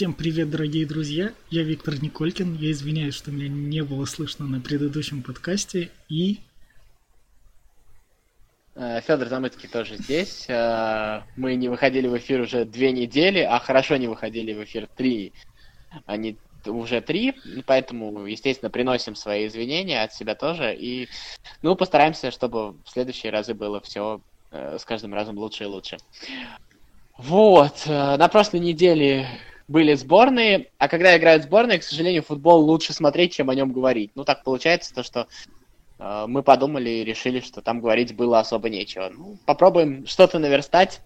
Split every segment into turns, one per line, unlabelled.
Всем привет, дорогие друзья! Я Виктор Николькин. Я извиняюсь, что меня не было слышно на предыдущем подкасте. И...
Э, Федор Замыцкий тоже здесь. Э, мы не выходили в эфир уже две недели, а хорошо не выходили в эфир три, а не уже три, поэтому, естественно, приносим свои извинения от себя тоже. И, ну, постараемся, чтобы в следующие разы было все э, с каждым разом лучше и лучше. Вот, на прошлой неделе были сборные, а когда играют сборные, к сожалению, футбол лучше смотреть, чем о нем говорить. Ну, так получается, то, что э, мы подумали и решили, что там говорить было особо нечего. Ну, попробуем что-то наверстать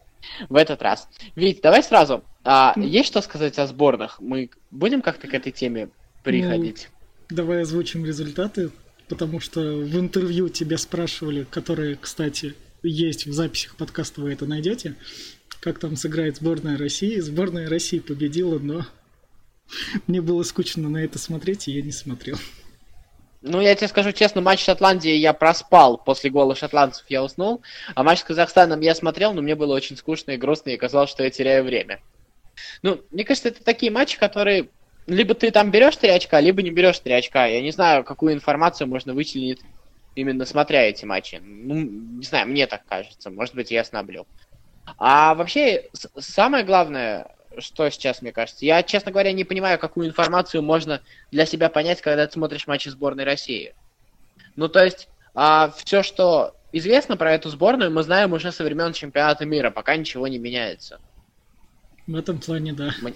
в этот раз. Вить, давай сразу. А, есть что сказать о сборных? Мы будем как-то к этой теме приходить?
Ну, давай озвучим результаты, потому что в интервью тебя спрашивали, которые, кстати, есть в записях подкаста, вы это найдете как там сыграет сборная России. Сборная России победила, но мне было скучно на это смотреть, и я не смотрел.
Ну, я тебе скажу честно, матч с Шотландией я проспал. После гола шотландцев я уснул. А матч с Казахстаном я смотрел, но мне было очень скучно и грустно, и казалось, что я теряю время. Ну, мне кажется, это такие матчи, которые либо ты там берешь 3 очка, либо не берешь 3 очка. Я не знаю, какую информацию можно вычленить именно смотря эти матчи. Ну, не знаю, мне так кажется. Может быть, я сноблю. А вообще, самое главное, что сейчас, мне кажется, я, честно говоря, не понимаю, какую информацию можно для себя понять, когда ты смотришь матчи сборной России. Ну, то есть, а, все, что известно про эту сборную, мы знаем уже со времен чемпионата мира, пока ничего не меняется.
В этом плане, да.
Мне,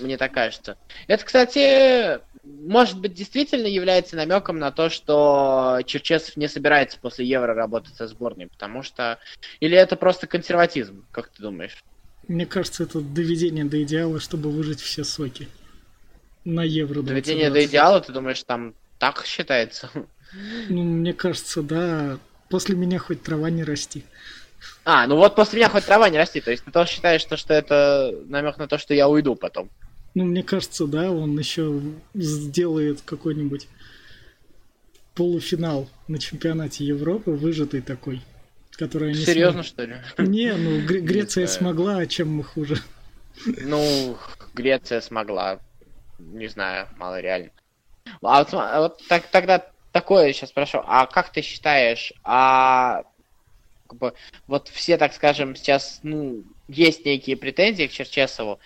мне так кажется. Это, кстати, может быть, действительно является намеком на то, что Черчесов не собирается после Евро работать со сборной, потому что... Или это просто консерватизм, как ты думаешь?
Мне кажется, это доведение до идеала, чтобы выжить все соки. На Евро.
Доведение до идеала, ты думаешь, там так считается?
Ну, мне кажется, да. После меня хоть трава не расти.
А, ну вот после меня хоть трава не расти. То есть ты тоже считаешь, что, что это намек на то, что я уйду потом?
Ну, мне кажется, да, он еще сделает какой-нибудь полуфинал на чемпионате Европы, выжатый такой, который
они Серьезно, смог... что ли?
Не, ну Гре- Греция смогла, а чем мы хуже?
Ну, Греция смогла. Не знаю, мало реально. А вот, а вот так, тогда такое сейчас спрошу. А как ты считаешь, а как бы, вот все, так скажем, сейчас, ну, есть некие претензии к Черчесову,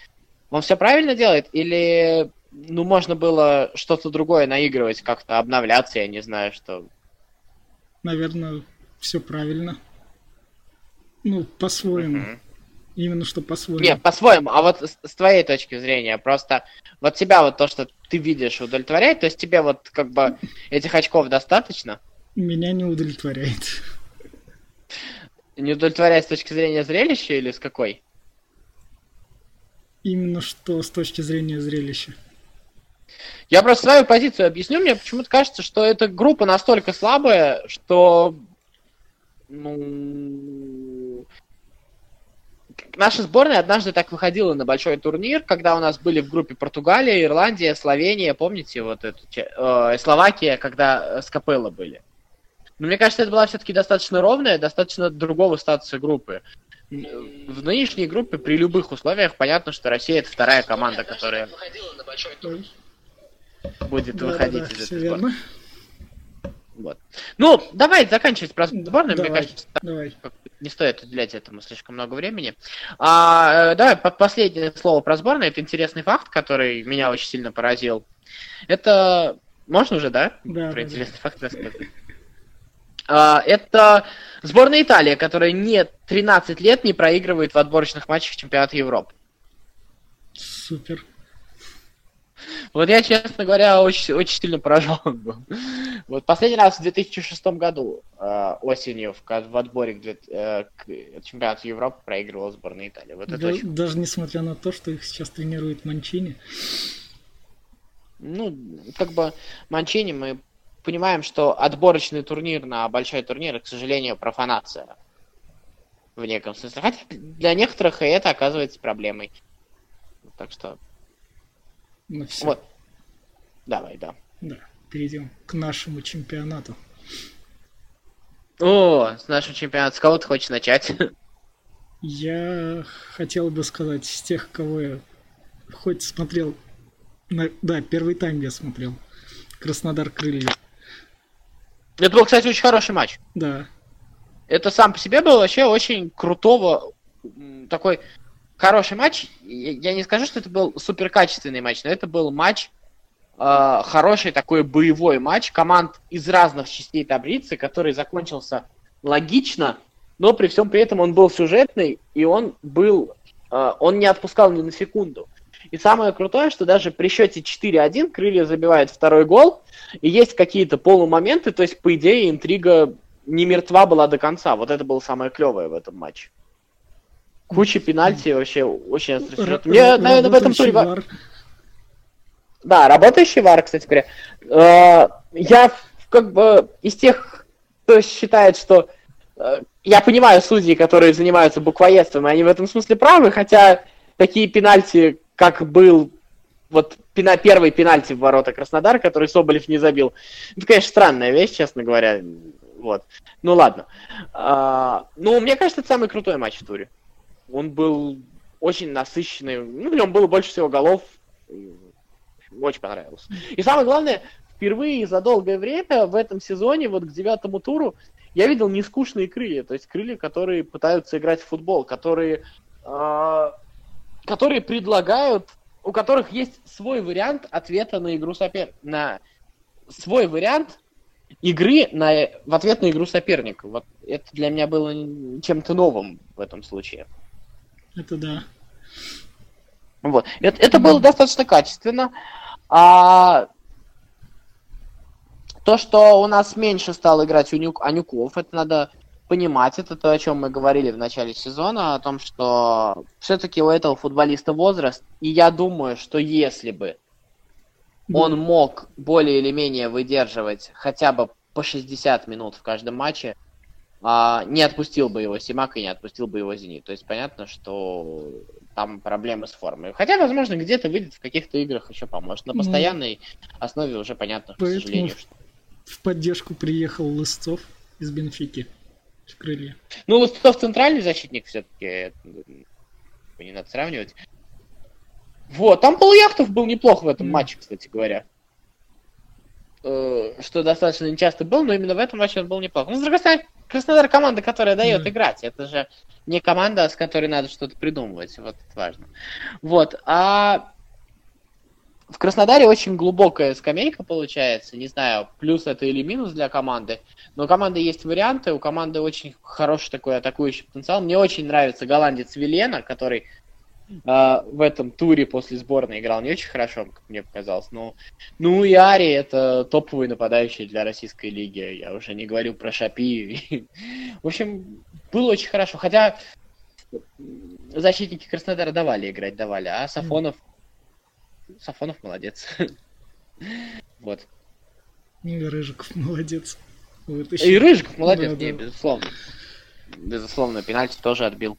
он все правильно делает? Или ну, можно было что-то другое наигрывать, как-то обновляться, я не знаю, что.
Наверное, все правильно. Ну, по-своему. Uh-huh. Именно что по-своему.
Нет, по-своему. А вот с, с твоей точки зрения, просто вот тебя вот то, что ты видишь, удовлетворяет? То есть тебе вот как бы этих очков достаточно?
Меня не удовлетворяет.
Не удовлетворяет с точки зрения зрелища или с какой?
Именно что с точки зрения зрелища.
Я просто свою позицию объясню. Мне почему-то кажется, что эта группа настолько слабая, что ну, наша сборная однажды так выходила на большой турнир, когда у нас были в группе Португалия, Ирландия, Словения, помните, вот эту, э, Словакия, когда с Капелло были. Но мне кажется, это была все-таки достаточно ровная, достаточно другого статуса группы в нынешней группе при любых условиях понятно, что Россия это вторая команда, которая будет да, выходить да, из этой сборной. Вот. Ну, давай заканчивать про сборную. Давай, Мне кажется, давай. не стоит уделять этому слишком много времени. А, э, давай последнее слово про сборную. Это интересный факт, который меня очень сильно поразил. Это можно уже, да?
Да.
Про да, интересный да. факт рассказать. А, это сборная Италии, которая не 13 лет не проигрывает в отборочных матчах чемпионата Европы.
Супер.
Вот я, честно говоря, очень, очень сильно поражен был. Вот последний раз в 2006 году э, осенью в, в отборе к, э, к чемпионату Европы проигрывала сборная Италии. Вот
да, очень... Даже несмотря на то, что их сейчас тренирует Манчини.
Ну, как бы Манчини мы понимаем, что отборочный турнир на большой турнир, к сожалению, профанация. В неком смысле. Хотя для некоторых и это оказывается проблемой. Так что...
Ну все.
Вот. Давай, да.
Да, перейдем к нашему чемпионату.
О, с нашим чемпионатом. С кого ты хочешь начать?
Я хотел бы сказать, с тех, кого я хоть смотрел... Да, первый тайм я смотрел. Краснодар крылья.
Это был, кстати, очень хороший матч.
Да.
Это сам по себе был вообще очень крутого, такой хороший матч. Я не скажу, что это был супер качественный матч, но это был матч, э, хороший такой боевой матч команд из разных частей таблицы, который закончился логично, но при всем при этом он был сюжетный, и он был, э, он не отпускал ни на секунду. И самое крутое, что даже при счете 4-1 Крылья забивают второй гол, и есть какие-то полумоменты, то есть, по идее, интрига не мертва была до конца. Вот это было самое клевое в этом матче. Куча пенальти вообще очень острый Мне, наверное, в этом туре... Вар. Да, работающий вар, кстати говоря. Э, я как бы из тех, кто считает, что э, я понимаю судьи, которые занимаются буквоедством, и они в этом смысле правы, хотя такие пенальти, как был вот пена, первый пенальти в ворота Краснодара, который Соболев не забил. Это, конечно, странная вещь, честно говоря. Вот. Ну ладно. А, ну, мне кажется, это самый крутой матч в туре. Он был очень насыщенный. Ну, в нем было больше всего голов. Очень понравился. И самое главное, впервые за долгое время в этом сезоне, вот к девятому туру, я видел нескучные крылья. То есть крылья, которые пытаются играть в футбол, которые, э, которые предлагают у которых есть свой вариант ответа на игру сопер... на свой вариант игры на... в ответ на игру соперника. Вот это для меня было чем-то новым в этом случае.
Это да.
Вот. Это, это было достаточно качественно. А то, что у нас меньше стал играть Анюк, Анюков, это надо понимать, это то, о чем мы говорили в начале сезона, о том, что все-таки у этого футболиста возраст, и я думаю, что если бы он мог более или менее выдерживать хотя бы по 60 минут в каждом матче, а, не отпустил бы его Симак и не отпустил бы его Зенит. То есть понятно, что там проблемы с формой. Хотя, возможно, где-то выйдет в каких-то играх еще поможет. На постоянной основе уже понятно,
к сожалению. Что... В поддержку приехал Лысцов из Бенфики крылья.
Ну, Лыстов центральный защитник все-таки. Не надо сравнивать. Вот, там Полуяхтов был неплох в этом mm. матче, кстати говоря. Э, что достаточно нечасто был, но именно в этом матче он был неплох. Ну, с другой стороны, Краснодар команда, которая дает mm. играть. Это же не команда, с которой надо что-то придумывать. Вот это важно. Вот. А в Краснодаре очень глубокая скамейка получается. Не знаю, плюс это или минус для команды. Но у команды есть варианты. У команды очень хороший такой атакующий потенциал. Мне очень нравится голландец Вилена, который э, в этом туре после сборной играл не очень хорошо, как мне показалось. Но, ну и Ари это топовый нападающий для российской лиги. Я уже не говорю про Шапи. В общем, было очень хорошо. Хотя защитники Краснодара давали играть, давали. А Сафонов Сафонов молодец. вот.
И Рыжиков молодец.
Еще. И Рыжиков молодец, да, не, да. безусловно. Безусловно, пенальти тоже отбил.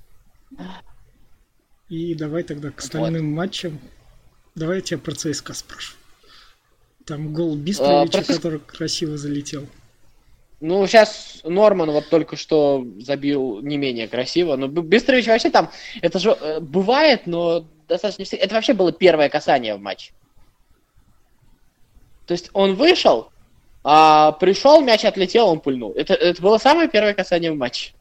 И давай тогда к остальным вот. матчам. Давай я тебя про ЦСКА спрошу. Там гол Бистровича, а, про... который красиво залетел.
Ну, сейчас Норман вот только что забил не менее красиво. Но Бистрович вообще там, это же э, бывает, но достаточно... Это вообще было первое касание в матче. То есть он вышел, а пришел, мяч отлетел, он пульнул. Это, это было самое первое касание в матче.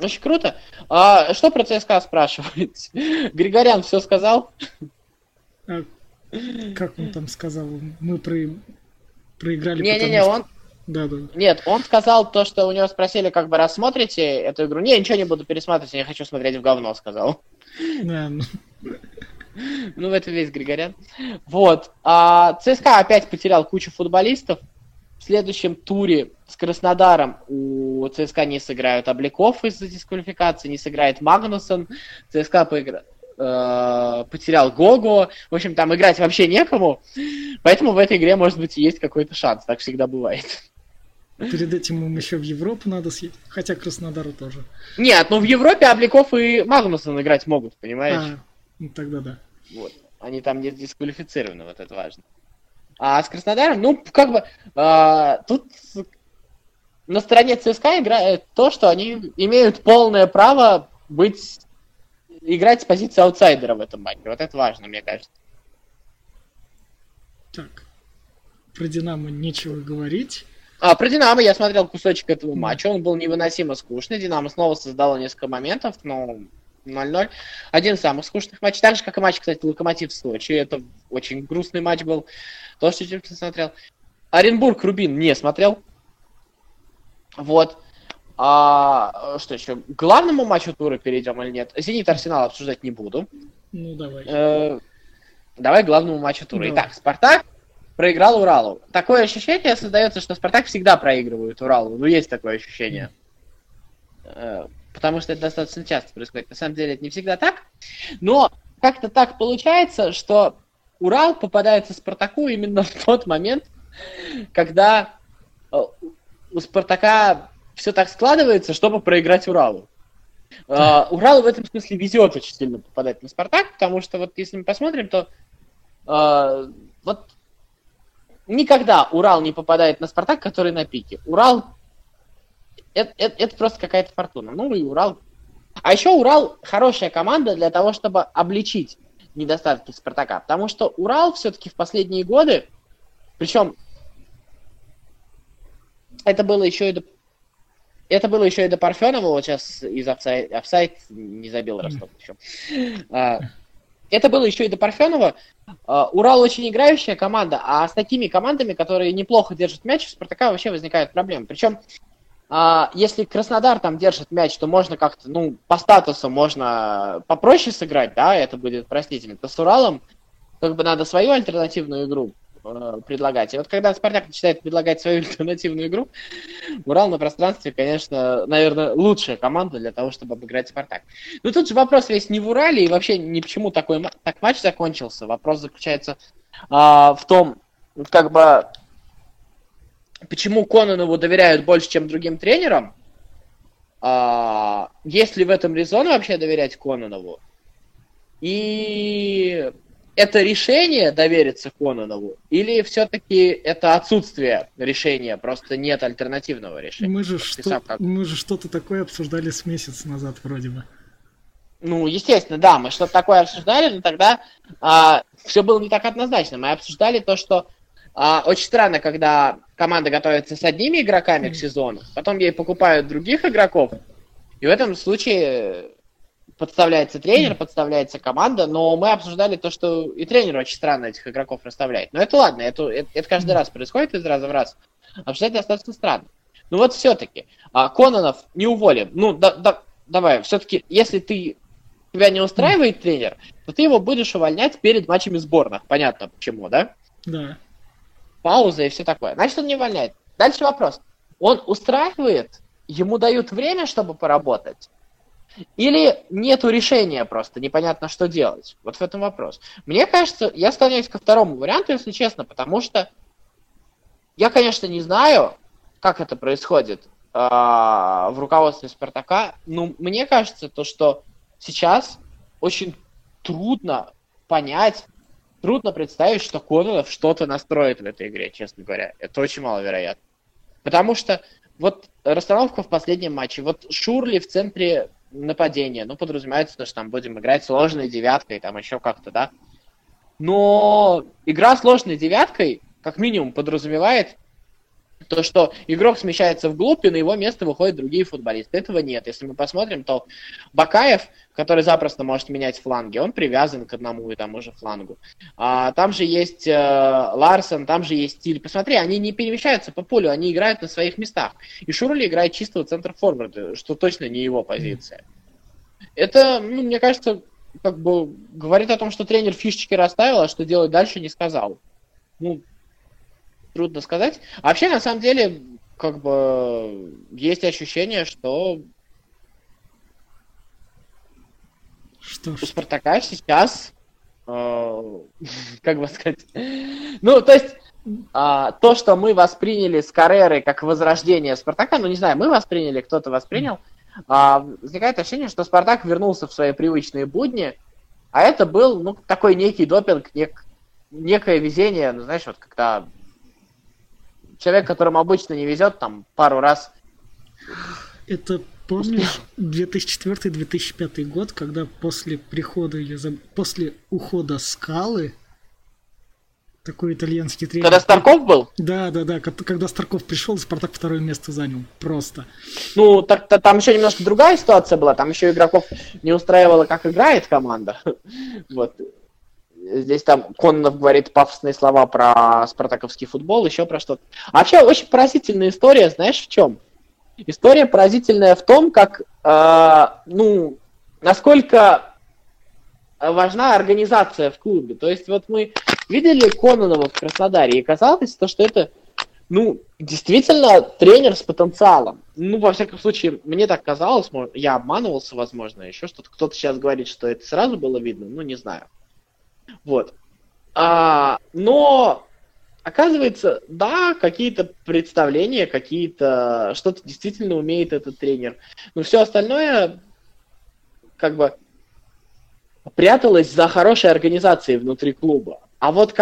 Очень круто. А, что про ЦСКА спрашивает? Григорян все сказал?
А, как он там сказал? Мы про... проиграли,
Не-не-не, он... Да, да. Нет, он сказал то, что у него спросили, как бы рассмотрите эту игру. Не, ничего не буду пересматривать, я не хочу смотреть в говно, сказал. Да, ну. Ну, это весь Григорян. Вот. А, ЦСКА опять потерял кучу футболистов. В следующем туре с Краснодаром у ЦСКА не сыграют Обликов из-за дисквалификации, не сыграет Магнусон. ЦСКА поигра... э, потерял Гого. В общем, там играть вообще некому. Поэтому в этой игре, может быть, и есть какой-то шанс. Так всегда бывает.
Перед этим им еще в Европу надо съездить, хотя Краснодару тоже.
Нет, ну в Европе Обликов и Магнусон играть могут, понимаешь? А,
ну тогда да.
Вот. Они там не дисквалифицированы, вот это важно. А с Краснодаром, ну, как бы, а, тут на стороне ЦСКА играет то, что они имеют полное право быть играть с позиции аутсайдера в этом матче. Вот это важно, мне кажется.
Так, про Динамо нечего говорить.
А, про Динамо я смотрел кусочек этого матча, он был невыносимо скучный. Динамо снова создало несколько моментов, но 0-0. Один из самых скучных матчей. Так же, как и матч, кстати, Локомотив Сочи. Это очень грустный матч был. То, что я смотрел. Оренбург Рубин не смотрел. Вот. А что еще? К главному матчу тура перейдем или нет? Зенит Арсенал обсуждать не буду.
Ну, давай.
Э, давай к главному матчу тура. Давай. Итак, Спартак проиграл Уралу. Такое ощущение создается, что Спартак всегда проигрывает Уралу. Ну, есть такое ощущение. Э, потому что это достаточно часто происходит. На самом деле это не всегда так. Но как-то так получается, что Урал попадается Спартаку именно в тот момент, когда э, у Спартака все так складывается, чтобы проиграть Уралу. Uh, Уралу в этом смысле везет очень сильно попадать на Спартак, потому что вот если мы посмотрим, то вот никогда Урал не попадает на Спартак, который на пике. Урал это, это, это просто какая-то фортуна. Ну и Урал. А еще Урал хорошая команда для того, чтобы обличить недостатки Спартака. Потому что Урал все-таки в последние годы, причем это было еще и до это было еще и до Парфенова, вот сейчас из офсайд, офсайд не забил Ростов еще. А, это было еще и до Парфенова. А, Урал очень играющая команда, а с такими командами, которые неплохо держат мяч, у Спартака вообще возникают проблемы. Причем, а, если Краснодар там держит мяч, то можно как-то, ну, по статусу можно попроще сыграть, да, это будет простительно. То с Уралом как бы надо свою альтернативную игру Э, предлагать. И вот когда Спартак начинает предлагать свою альтернативную игру, Урал на пространстве, конечно, наверное, лучшая команда для того, чтобы обыграть Спартак. Но тут же вопрос весь не в Урале и вообще ни почему такой так матч закончился. Вопрос заключается а, в том, как бы, почему Кононову доверяют больше, чем другим тренерам. А, есть ли в этом резон вообще доверять Кононову? И это решение довериться Кононову, или все-таки это отсутствие решения, просто нет альтернативного решения?
Мы же, что... как... мы же что-то такое обсуждали с месяц назад вроде бы.
Ну, естественно, да, мы что-то такое обсуждали, но тогда а, все было не так однозначно. Мы обсуждали то, что а, очень странно, когда команда готовится с одними игроками к сезону, потом ей покупают других игроков, и в этом случае подставляется тренер, подставляется команда, но мы обсуждали то, что и тренер очень странно этих игроков расставляет. Но это ладно, это, это, это каждый раз происходит из раза в раз. Обсуждать достаточно странно. Ну вот все-таки, а, Кононов не уволен. Ну, да, да, давай, все-таки, если ты тебя не устраивает тренер, то ты его будешь увольнять перед матчами сборных. Понятно почему, да?
Да.
Пауза и все такое. Значит, он не увольняет. Дальше вопрос. Он устраивает, ему дают время, чтобы поработать, или нету решения просто, непонятно, что делать. Вот в этом вопрос. Мне кажется, я склоняюсь ко второму варианту, если честно, потому что я, конечно, не знаю, как это происходит э, в руководстве Спартака, но мне кажется, то, что сейчас очень трудно понять, трудно представить, что Кононов что-то настроит в этой игре, честно говоря. Это очень маловероятно. Потому что вот расстановка в последнем матче, вот Шурли в центре нападение. Ну, подразумевается, что там будем играть сложной девяткой, там еще как-то, да. Но игра сложной девяткой, как минимум, подразумевает то, что игрок смещается вглубь, и на его место выходят другие футболисты. Этого нет. Если мы посмотрим, то Бакаев, который запросто может менять фланги, он привязан к одному и тому же флангу. А, там же есть э, Ларсон, там же есть Стиль. Посмотри, они не перемещаются по полю, они играют на своих местах. И Шурли играет чистого центра форварда, что точно не его позиция. Это, ну, мне кажется, как бы говорит о том, что тренер фишечки расставил, а что делать дальше не сказал. Ну, трудно сказать. А вообще, на самом деле, как бы есть ощущение, что
что,
у Спартака сейчас, э, как бы сказать, ну, то есть, а, то, что мы восприняли с Каррерой как возрождение Спартака, ну, не знаю, мы восприняли, кто-то воспринял, а, возникает ощущение, что Спартак вернулся в свои привычные будни, а это был, ну, такой некий допинг, нек, некое везение, ну, знаешь, вот когда человек, которому обычно не везет, там пару раз.
Это Помнишь 2004-2005 год, когда после прихода или за... после ухода Скалы такой итальянский тренер.
Когда Старков был?
Да, да, да. Когда Старков пришел, Спартак второе место занял. Просто.
Ну, так -то, там еще немножко другая ситуация была. Там еще игроков не устраивало, как играет команда. Вот. Здесь там Кононов говорит пафосные слова про спартаковский футбол, еще про что-то. А вообще очень поразительная история, знаешь, в чем? История поразительная в том, как, э, ну, насколько важна организация в клубе. То есть вот мы видели Кононова в Краснодаре, и казалось, то, что это, ну, действительно тренер с потенциалом. Ну, во всяком случае, мне так казалось, я обманывался, возможно, еще что-то. Кто-то сейчас говорит, что это сразу было видно, ну, не знаю. Вот. А, но оказывается, да, какие-то представления, какие-то что-то действительно умеет этот тренер. Но все остальное, как бы, пряталось за хорошей организацией внутри клуба. А вот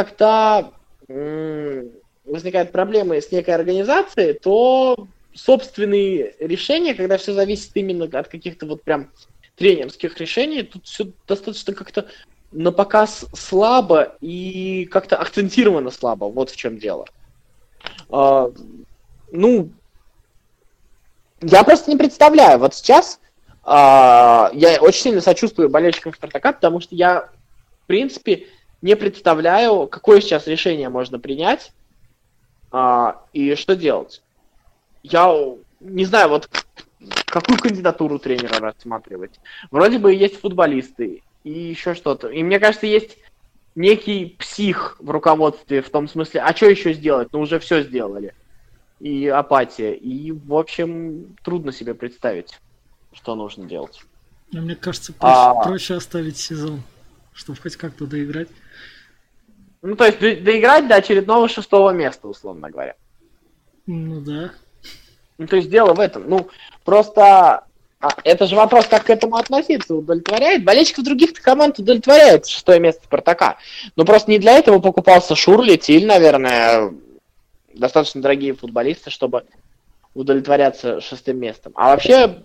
м- возникают проблемы с некой организацией, то собственные решения, когда все зависит именно от каких-то вот прям тренерских решений, тут все достаточно как-то на показ слабо и как-то акцентировано слабо. Вот в чем дело. А, ну, я просто не представляю. Вот сейчас а, я очень сильно сочувствую болельщикам Спартака, потому что я, в принципе, не представляю, какое сейчас решение можно принять а, и что делать. Я не знаю, вот какую кандидатуру тренера рассматривать. Вроде бы есть футболисты, и еще что-то. И мне кажется, есть некий псих в руководстве, в том смысле, а что еще сделать? Ну, уже все сделали. И апатия. И, в общем, трудно себе представить, что нужно делать.
Но мне кажется, проще, а... проще оставить сезон, чтобы хоть как-то доиграть.
Ну, то есть доиграть до очередного шестого места, условно говоря.
Ну да.
Ну, то есть дело в этом. Ну, просто а, это же вопрос, как к этому относиться, удовлетворяет. Болельщиков других команд удовлетворяет шестое место Спартака. Но просто не для этого покупался Шурли, Тиль, наверное, достаточно дорогие футболисты, чтобы удовлетворяться шестым местом. А вообще,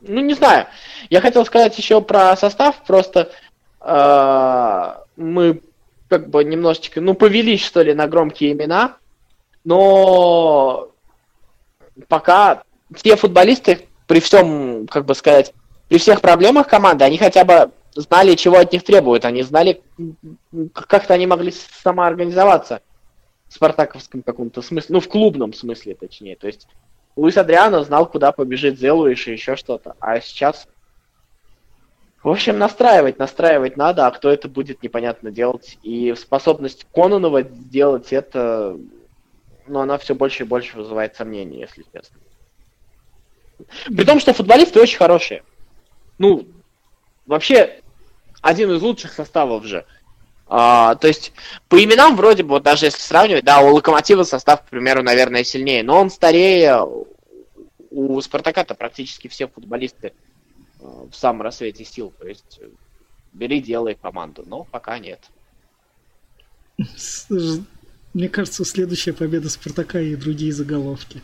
ну не знаю. Я хотел сказать еще про состав, просто э, мы как бы немножечко, ну, повелись, что ли, на громкие имена, но пока те футболисты, при всем, как бы сказать, при всех проблемах команды, они хотя бы знали, чего от них требуют, они знали, как-то они могли самоорганизоваться в спартаковском каком-то смысле, ну, в клубном смысле, точнее. То есть Луис Адриано знал, куда побежит Зелуиш и еще что-то. А сейчас, в общем, настраивать, настраивать надо, а кто это будет, непонятно делать. И способность Кононова сделать это, ну, она все больше и больше вызывает сомнения, если честно. При том, что футболисты очень хорошие. Ну, вообще, один из лучших составов же. А, то есть, по именам вроде бы, вот даже если сравнивать, да, у Локомотива состав, к примеру, наверное, сильнее, но он старее. У Спартака-то практически все футболисты а, в самом рассвете сил. То есть, бери, делай команду. Но пока нет.
Мне кажется, следующая победа Спартака и другие заголовки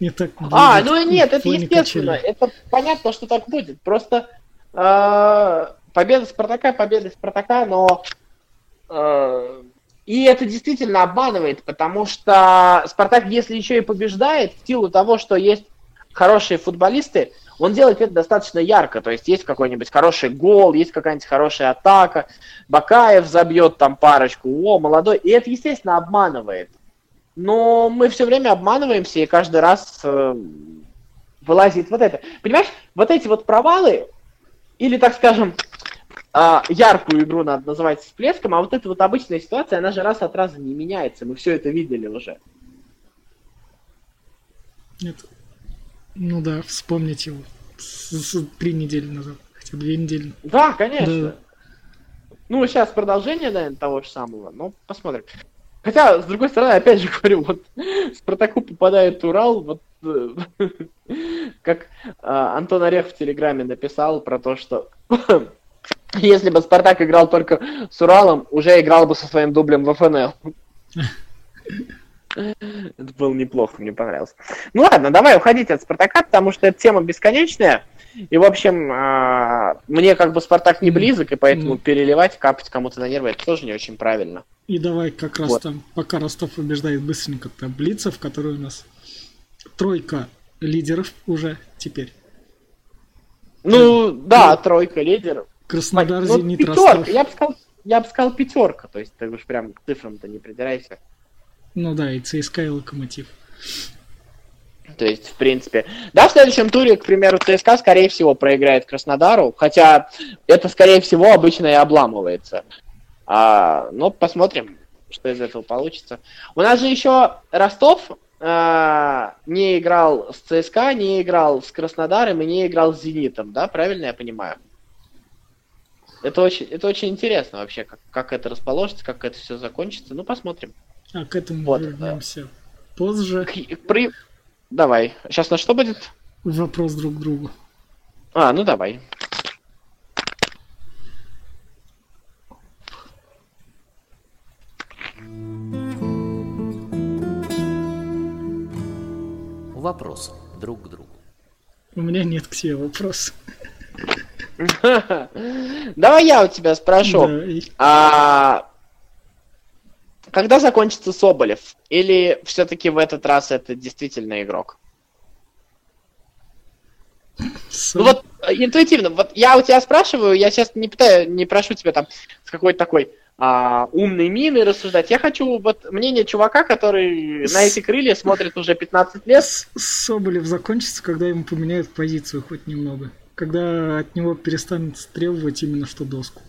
не так А, ну нет, это естественно. Это понятно, что так будет. Просто э, победа Спартака, победа Спартака, но э, и это действительно обманывает, потому что Спартак, если еще и побеждает, в силу того, что есть хорошие футболисты, он делает это достаточно ярко. То есть есть какой-нибудь хороший гол, есть какая-нибудь хорошая атака, Бакаев забьет там парочку, о, молодой. И это, естественно, обманывает. Но мы все время обманываемся, и каждый раз э, вылазит вот это. Понимаешь, вот эти вот провалы, или, так скажем, э, яркую игру надо называть всплеском, а вот эта вот обычная ситуация, она же раз от раза не меняется. Мы все это видели уже.
Нет. Ну да, вспомните его. С, с, три недели назад, хотя две недели.
Да, конечно. Да. Ну, сейчас продолжение, наверное, того же самого, но посмотрим. Хотя, с другой стороны, опять же говорю, вот Спартаку попадает Урал, вот э, как а, Антон Орех в Телеграме написал про то, что если бы Спартак играл только с Уралом, уже играл бы со своим дублем в ФНЛ. Это было неплохо, мне понравилось. Ну ладно, давай уходить от Спартака, потому что эта тема бесконечная. И, в общем, а, мне как бы Спартак не близок, и поэтому переливать, капать кому-то на нервы, это тоже не очень правильно.
И давай как раз вот. там, пока Ростов побеждает быстренько таблица, в которой у нас тройка лидеров уже теперь.
Ну, да, тройка лидеров.
Краснодар, ну, Зенит, пятерка. Ростов.
Я бы сказал, я бы сказал пятерка, то есть ты уж прям к цифрам-то не придирайся.
Ну да, и ЦСКА, и Локомотив.
То есть, в принципе, да, в следующем туре, к примеру, ЦСКА, скорее всего, проиграет Краснодару, хотя это, скорее всего, обычно и обламывается. А, но посмотрим, что из этого получится. У нас же еще Ростов а, не играл с ЦСКА, не играл с Краснодаром и не играл с Зенитом, да, правильно я понимаю? Это очень, это очень интересно вообще, как, как это расположится, как это все закончится. Ну, посмотрим.
А к этому вот, вернемся да. позже.
При... Давай. Сейчас на что будет?
Вопрос друг к другу.
А, ну давай.
Вопрос друг к другу.
У меня нет к себе вопроса.
Давай я у тебя спрошу. А когда закончится Соболев? Или все-таки в этот раз это действительно игрок? Ну вот э, интуитивно, вот я у тебя спрашиваю, я сейчас не пытаю, не прошу тебя там с какой-то такой а, умной миной рассуждать. Я хочу вот мнение чувака, который с... на эти крылья смотрит уже 15 лет.
Соболев закончится, когда ему поменяют позицию хоть немного. Когда от него перестанут требовать именно что доску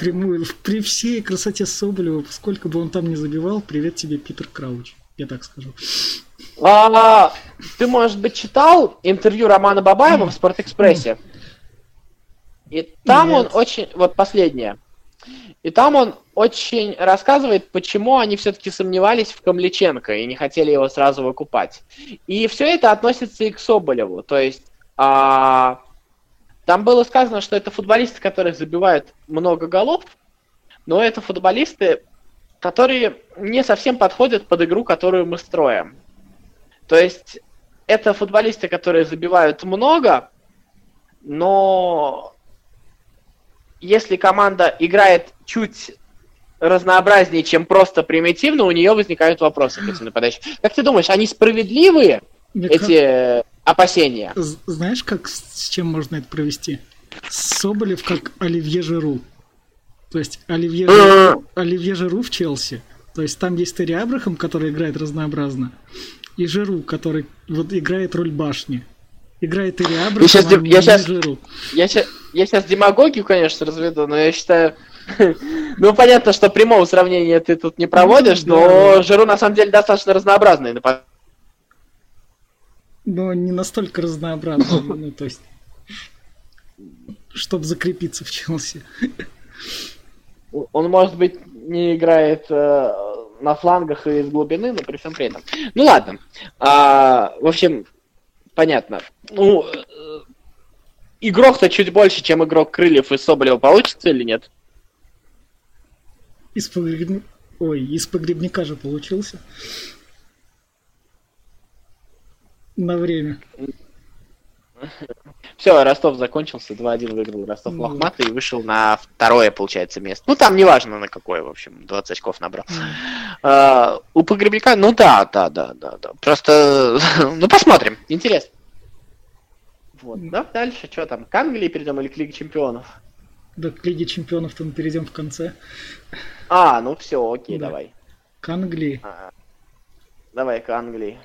прямую, при всей красоте Соболева, сколько бы он там не забивал, привет тебе, Питер Крауч, я так скажу.
А, ты, может быть, читал интервью Романа Бабаева в Спортэкспрессе? И там Нет. он очень... Вот последнее. И там он очень рассказывает, почему они все-таки сомневались в Камличенко и не хотели его сразу выкупать. И все это относится и к Соболеву. То есть а, там было сказано, что это футболисты, которые забивают много голов, но это футболисты, которые не совсем подходят под игру, которую мы строим. То есть это футболисты, которые забивают много, но если команда играет чуть разнообразнее, чем просто примитивно, у нее возникают вопросы к этим нападающим. Как ты думаешь, они справедливые, Мне эти опасения.
Знаешь, как с чем можно это провести? Соболев как Оливье Жиру. То есть Оливье, Жиру, Оливье Жиру в Челси. То есть там есть Терри Абрахам, который играет разнообразно, и Жиру, который вот играет роль башни. Играет Терри Абрахам,
я сейчас, а я сейчас, Жиру. Я сейчас, я сейчас демагогию, конечно, разведу, но я считаю... ну, понятно, что прямого сравнения ты тут не проводишь, ну, но. Жиру на самом деле достаточно разнообразный нападатель
но не настолько разнообразный, ну, то есть, чтобы закрепиться в Челси.
Он, может быть, не играет э, на флангах и из глубины, но при всем при этом. Ну ладно. А, в общем, понятно. Ну, э, игрок-то чуть больше, чем игрок Крыльев и Соболева получится или нет?
Из погребника... Ой, из погребника же получился на время.
Все, Ростов закончился, 2-1 выиграл Ростов ну, Лохматый и вышел на второе, получается, место. Ну, там неважно на какое, в общем, 20 очков набрал. Uh, у Погребника, ну да, да, да, да, да. Просто, ну, посмотрим, интересно. Вот, да, дальше, что там, к Англии перейдем или к Лиге Чемпионов?
Да, к Лиге Чемпионов-то мы перейдем в конце.
А, ну все, окей, да. давай.
К Англии.
А, давай, к Англии.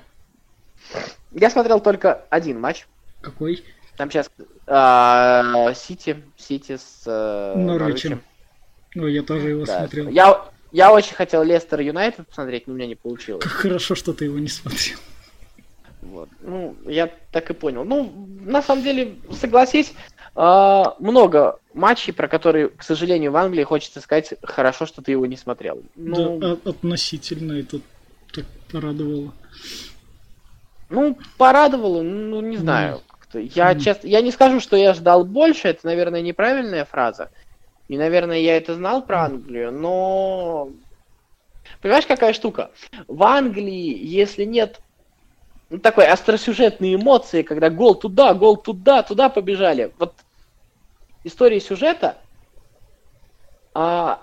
Я смотрел только один матч.
Какой?
Там сейчас а, Сити, Сити с э,
Норвичем. Ну, я тоже его да. смотрел.
Я, я очень хотел Лестер Юнайтед посмотреть, но у меня не получилось.
Как хорошо, что ты его не смотрел.
Вот. Ну, я так и понял. Ну, на самом деле, согласись, э, много матчей, про которые, к сожалению, в Англии хочется сказать, хорошо, что ты его не смотрел.
Ну, да, относительно это так порадовало.
Ну, порадовало, ну, не знаю. Я, mm. честно, я не скажу, что я ждал больше, это, наверное, неправильная фраза. И, наверное, я это знал про Англию, но Понимаешь, какая штука? В Англии, если нет ну, такой остросюжетной эмоции, когда гол туда, гол туда, туда побежали. Вот история сюжета, а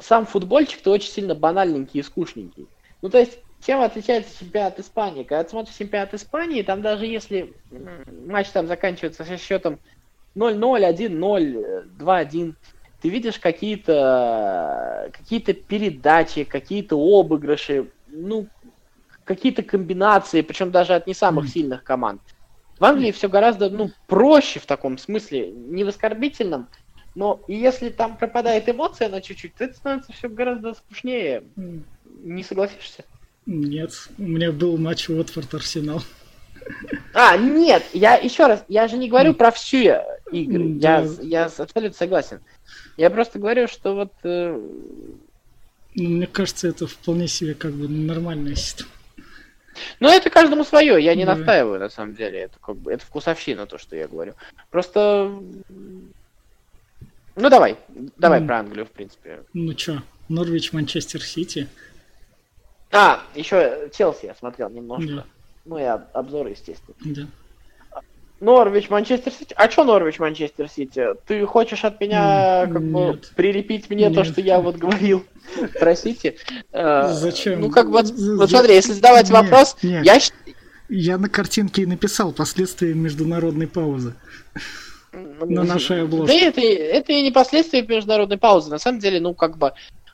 сам футбольчик-то очень сильно банальненький и скучненький. Ну, то есть, чем отличается чемпионат Испании? Когда ты смотришь чемпионат Испании, там даже если матч там заканчивается со счетом 0-0, 1-0, 2-1, ты видишь какие-то какие передачи, какие-то обыгрыши, ну, какие-то комбинации, причем даже от не самых сильных команд. В Англии все гораздо ну, проще в таком смысле, не в оскорбительном, но если там пропадает эмоция на чуть-чуть, то это становится все гораздо скучнее. Не согласишься?
Нет, у меня был матч Уотфорд-Арсенал.
А, нет, я еще раз, я же не говорю про все игры, я, я абсолютно согласен. Я просто говорю, что вот... Э...
Ну, мне кажется, это вполне себе как бы нормальная ситуация.
Ну, это каждому свое, я не да. настаиваю, на самом деле. Это как бы это вкусовщина, то, что я говорю. Просто. Ну давай, давай mm. про Англию, в принципе.
Ну чё, Норвич, Манчестер Сити.
А, еще Челси я смотрел немножко. Да. Ну, я обзоры, естественно. Да. Норвич, Манчестер Сити. А что Норвич, Манчестер Сити? Ты хочешь от меня как бы прилепить мне Нет. то, что я вот говорил про Сити?
Э, Зачем?
Ну, как бы, вот смотри, если задавать вопрос, я...
Я на картинке и написал последствия международной паузы. На нашей обложке.
Да это, это и не последствия международной паузы. На самом деле, ну, как бы,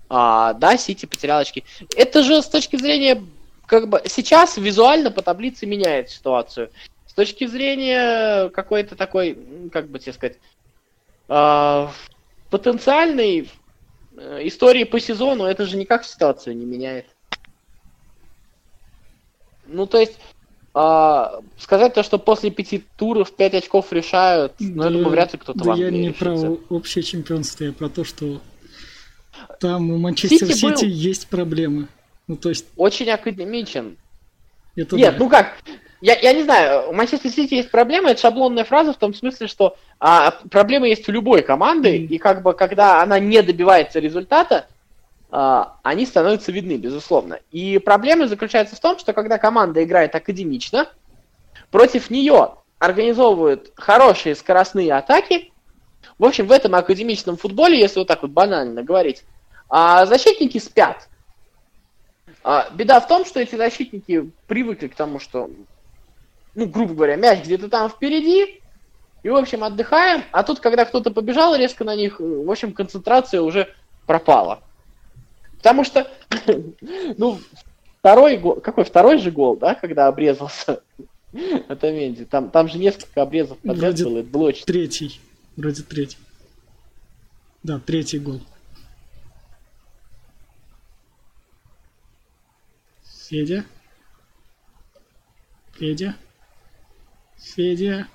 а, да, Сити потерял очки. Это же с точки зрения, как бы, сейчас визуально по таблице меняет ситуацию. С точки зрения какой-то такой, как бы тебе сказать, э, потенциальной истории по сезону, это же никак ситуацию не меняет. Ну, то есть, э, сказать то, что после пяти туров пять очков решают, да, ну, я думаю, вряд ли кто-то
да вам я не про общее чемпионство, я про то, что там у Манчестер Сити, Сити был... есть проблемы. Ну, то есть...
Очень академичен. Это Нет, да. ну как, я, я не знаю, у Манчестер Сити есть проблема, это шаблонная фраза в том смысле, что а, проблема есть у любой команды, mm. и как бы когда она не добивается результата, а, они становятся видны, безусловно. И проблема заключается в том, что когда команда играет академично, против нее организовывают хорошие скоростные атаки. В общем, в этом академичном футболе, если вот так вот банально говорить, а защитники спят. А, беда в том, что эти защитники привыкли к тому, что ну, грубо говоря, мяч где-то там впереди, и, в общем, отдыхаем, а тут, когда кто-то побежал резко на них, в общем, концентрация уже пропала. Потому что, ну, второй гол, какой второй же гол, да, когда обрезался Атаменди, там, там же несколько обрезов подряд было, это было очень...
Третий, вроде третий. Да, третий гол. Федя? Федя? Федя.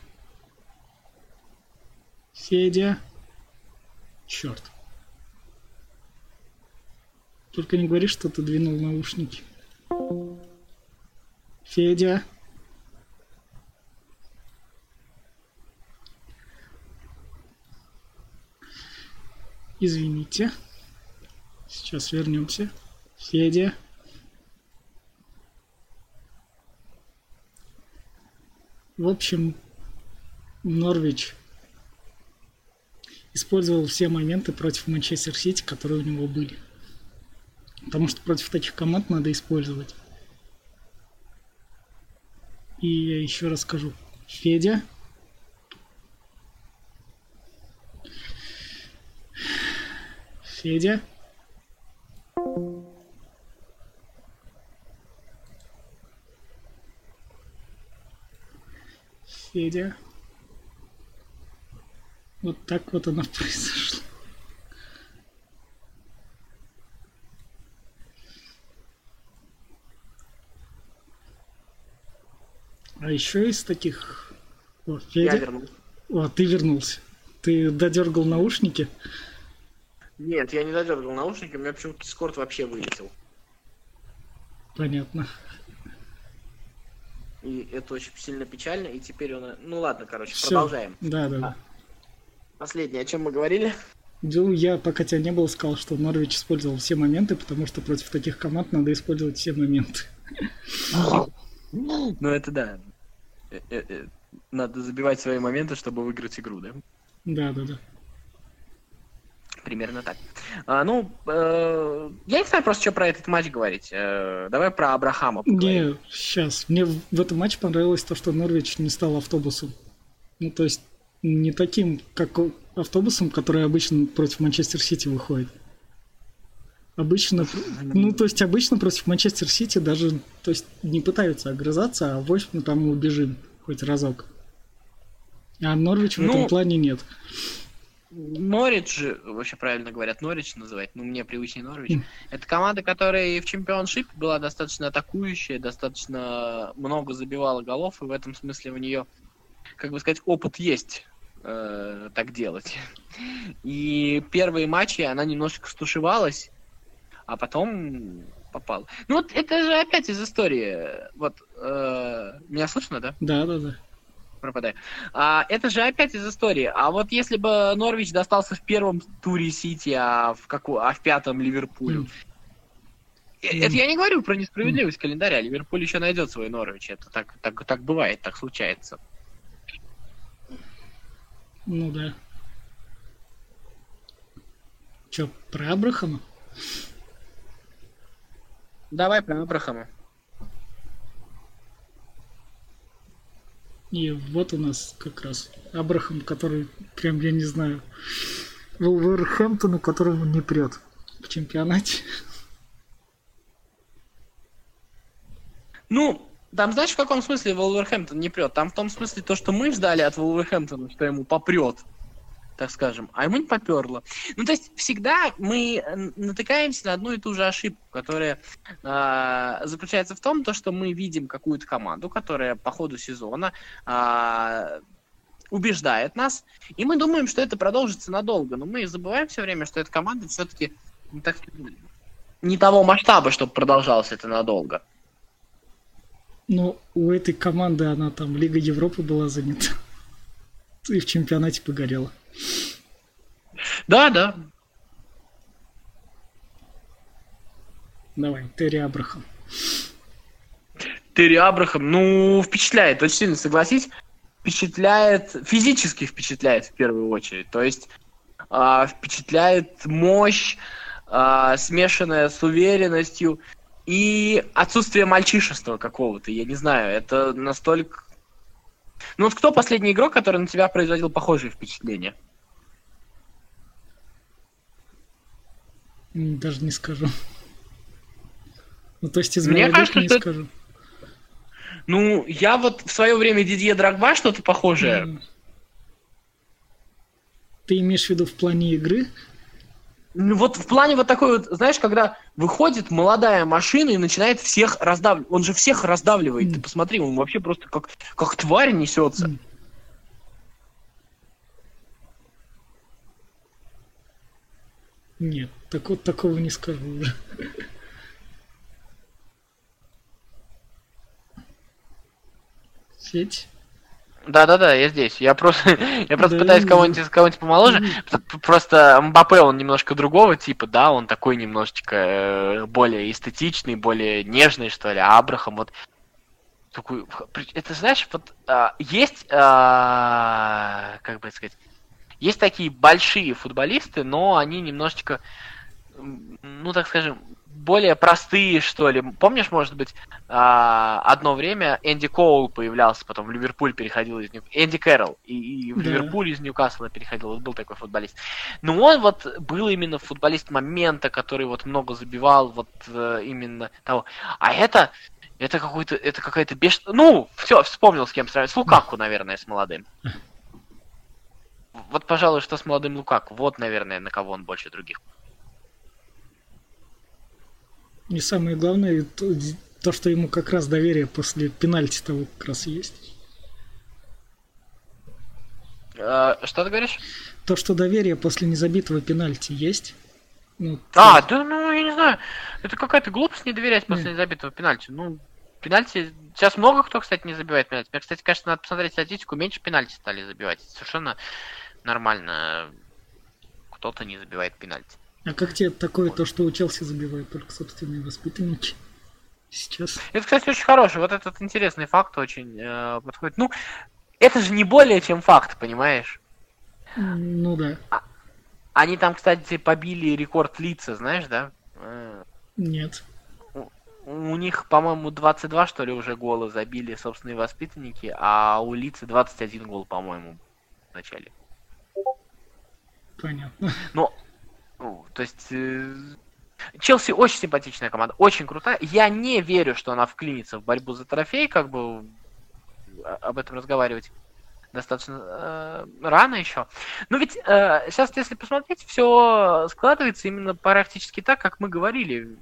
Федя. Черт. Только не говори, что ты двинул наушники. Федя. Извините. Сейчас вернемся. Федя. В общем, Норвич использовал все моменты против Манчестер Сити, которые у него были. Потому что против таких команд надо использовать. И я еще раз скажу. Федя. Федя. Федя. Вот так вот оно произошло. А еще из таких... О, Федя. Я вернулся. О, ты вернулся. Ты додергал наушники?
Нет, я не додергал наушники, у меня почему-то Дискорд вообще вылетел.
Понятно.
И это очень сильно печально. И теперь он... Ну ладно, короче, Всё. продолжаем.
Да, да. А,
последнее, о чем мы говорили?
Ну, я, пока тебя не было, сказал, что Норвич использовал все моменты, потому что против таких команд надо использовать все моменты.
Ну, это да. Э, э, э, надо забивать свои моменты, чтобы выиграть игру, да?
Да, да, да.
Примерно так. А, ну, э, я не знаю просто, что про этот матч говорить. Э, давай про Абрахама
поговорим. Не, сейчас. Мне в этом матче понравилось то, что Норвич не стал автобусом. Ну, то есть, не таким, как автобусом, который обычно против Манчестер Сити выходит. Обычно, ну, то есть, обычно против Манчестер Сити даже, то есть, не пытаются огрызаться, а в общем там мы убежим хоть разок. А Норвич в ну, этом плане нет.
Норвич, вообще правильно говорят, Норвич называть, ну, мне привычнее Норвич. Mm. Это команда, которая в чемпионшипе была достаточно атакующая, достаточно много забивала голов, и в этом смысле у нее, как бы сказать, опыт есть э, так делать. И первые матчи она немножко стушевалась, а потом попала. Ну вот это же опять из истории. Вот э, меня слышно, да?
Да, да, да
пропадаю. А, это же опять из истории. А вот если бы Норвич достался в первом туре Сити, а в, каку, а в пятом Ливерпулю, mm. Это я не говорю про несправедливость mm. календаря. Ливерпуль еще найдет свой Норвич. Это так, так, так бывает, так случается.
Ну да. Че, про Абрахама?
Давай про Абрахама.
И вот у нас как раз Абрахам, который прям, я не знаю, Вулверхэмптону, которому не прет в чемпионате.
Ну, там знаешь, в каком смысле Вулверхэмптон не прет? Там в том смысле то, что мы ждали от Вулверхэмптона, что ему попрет так скажем, а ему не поперло. Ну, то есть всегда мы натыкаемся на одну и ту же ошибку, которая э, заключается в том, то, что мы видим какую-то команду, которая по ходу сезона э, убеждает нас, и мы думаем, что это продолжится надолго, но мы забываем все время, что эта команда все-таки так, не того масштаба, чтобы продолжалось это надолго.
Ну, у этой команды она там Лига Европы была занята. И в чемпионате погорела.
Да, да.
Давай, Терри Абрахам.
Терри Абрахам, ну, впечатляет, очень сильно согласись. Впечатляет, физически впечатляет в первую очередь. То есть э, впечатляет мощь, э, смешанная с уверенностью и отсутствие мальчишества какого-то. Я не знаю, это настолько... Ну вот кто последний игрок, который на тебя производил похожие впечатления?
Даже не скажу. Ну, то есть из Мне кажется, не что... скажу.
Ну, я вот в свое время Дидье Драгба что-то похожее.
Ты имеешь в виду в плане игры?
Ну, вот в плане вот такой вот, знаешь, когда выходит молодая машина и начинает всех раздавливать. Он же всех раздавливает. Mm. Ты посмотри, он вообще просто как, как тварь несется. Mm.
Нет, так вот такого не скажу уже. Сеть?
Да, да, да, я здесь. Я просто, я просто да, пытаюсь кого-нибудь кого помоложе. Просто Мбаппе, он немножко другого типа, да, он такой немножечко э, более эстетичный, более нежный, что ли. А Абрахам вот такой. Это знаешь, вот а, есть, а, как бы сказать, есть такие большие футболисты, но они немножечко, ну так скажем, более простые, что ли. Помнишь, может быть, а, одно время Энди Коул появлялся, потом в Ливерпуль переходил из Ньюкасла. Энди Кэрролл. И, и в да. Ливерпуль из Ньюкасла переходил. Вот был такой футболист. Но он вот был именно футболист момента, который вот много забивал, вот э, именно того. А это это какой-то, это какая-то беш... Ну, все, вспомнил, с кем сравнивать. С Лукаку, наверное, с молодым. Вот, пожалуй, что с молодым Лукаку. Вот, наверное, на кого он больше других.
И самое главное, то, то что ему как раз доверие после пенальти того как раз есть.
А, что ты говоришь?
То, что доверие после незабитого пенальти есть.
Ну, а, то... да, ну, я не знаю. Это какая-то глупость не доверять после Нет. незабитого пенальти. Ну, пенальти... Сейчас много кто, кстати, не забивает пенальти. Мне, кстати, кажется, надо посмотреть статистику. Меньше пенальти стали забивать. Совершенно нормально. кто-то не забивает пенальти.
А как тебе такое, то, что у Челси забивают только собственные воспитанники? Сейчас.
Это, кстати, очень хороший. Вот этот интересный факт очень э, подходит. Ну, это же не более чем факт, понимаешь?
Ну да.
Они там, кстати, побили рекорд лица, знаешь, да? Э,
Нет.
У них, по-моему, 22, что ли, уже гола забили собственные воспитанники, а у лица 21 гол, по-моему, в начале.
Понятно.
Ну, ну, то есть... э, Челси очень симпатичная команда, очень крутая. Я не верю, что она вклинится в борьбу за трофей, как бы а- об этом разговаривать достаточно э, рано еще. Но ведь э, сейчас, если посмотреть, все складывается именно практически так, как мы говорили.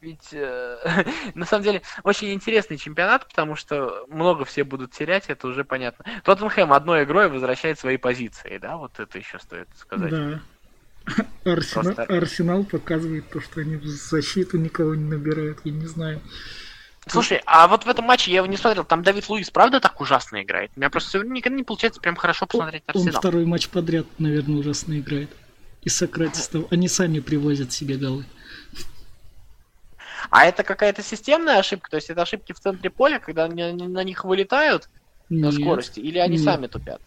Ведь э, на самом деле очень интересный чемпионат, потому что много все будут терять, это уже понятно. Тоттенхэм одной игрой возвращает свои позиции, да, вот это еще стоит сказать.
Да. Арсенал,
Просто-
Арсенал показывает то, что они в защиту никого не набирают, я не знаю.
Слушай, а вот в этом матче я его не смотрел, там Давид Луис правда так ужасно играет? У меня просто никогда не получается прям хорошо посмотреть
Он
Арсенал.
второй матч подряд, наверное, ужасно играет. И Сократис там, они сами привозят себе голы.
А это какая-то системная ошибка? То есть это ошибки в центре поля, когда они, на них вылетают на
Нет,
скорости? Или они
нет.
сами тупят?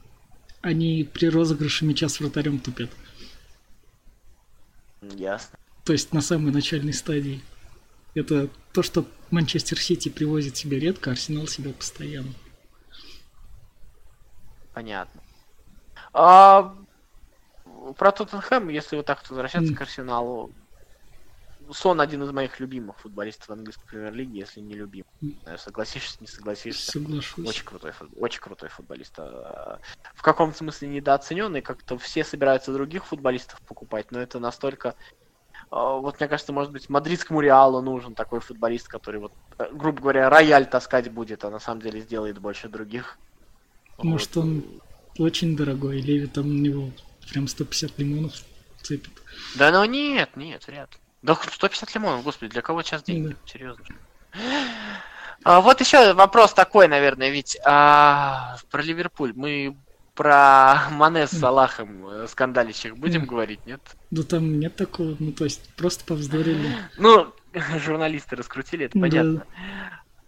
Они при розыгрыше мяча с вратарем тупят.
Ясно.
То есть на самой начальной стадии. Это то, что Манчестер Сити привозит себе редко, Арсенал себе постоянно.
Понятно. А, про Тоттенхэм, если вот так возвращаться
М.
к Арсеналу, Сон один из моих любимых футболистов английской премьер-лиги, если не любим. Э, Согласишься, не согласишься?
Соглашусь.
Очень крутой, очень крутой футболист. А, В каком смысле недооцененный, как-то все собираются других футболистов покупать, но это настолько... а, Вот мне кажется, может быть, мадридскому Реалу нужен такой футболист, который вот, э, грубо говоря, рояль таскать будет, а на самом деле сделает больше других.
Может,
Вот.
он очень дорогой, Леви там на него прям 150 лимонов цепит.
Да ну нет, нет, вряд ли. Да хоть 150 лимонов, господи, для кого сейчас деньги?
Да.
Серьезно. А, вот еще вопрос такой, наверное, ведь а, про Ливерпуль. Мы про Мане с Салахом э, скандалищих будем
Мгм.
говорить, нет?
Да там нет такого, ну то есть просто повздорили.
Ну, журналисты раскрутили, это
Да.
понятно.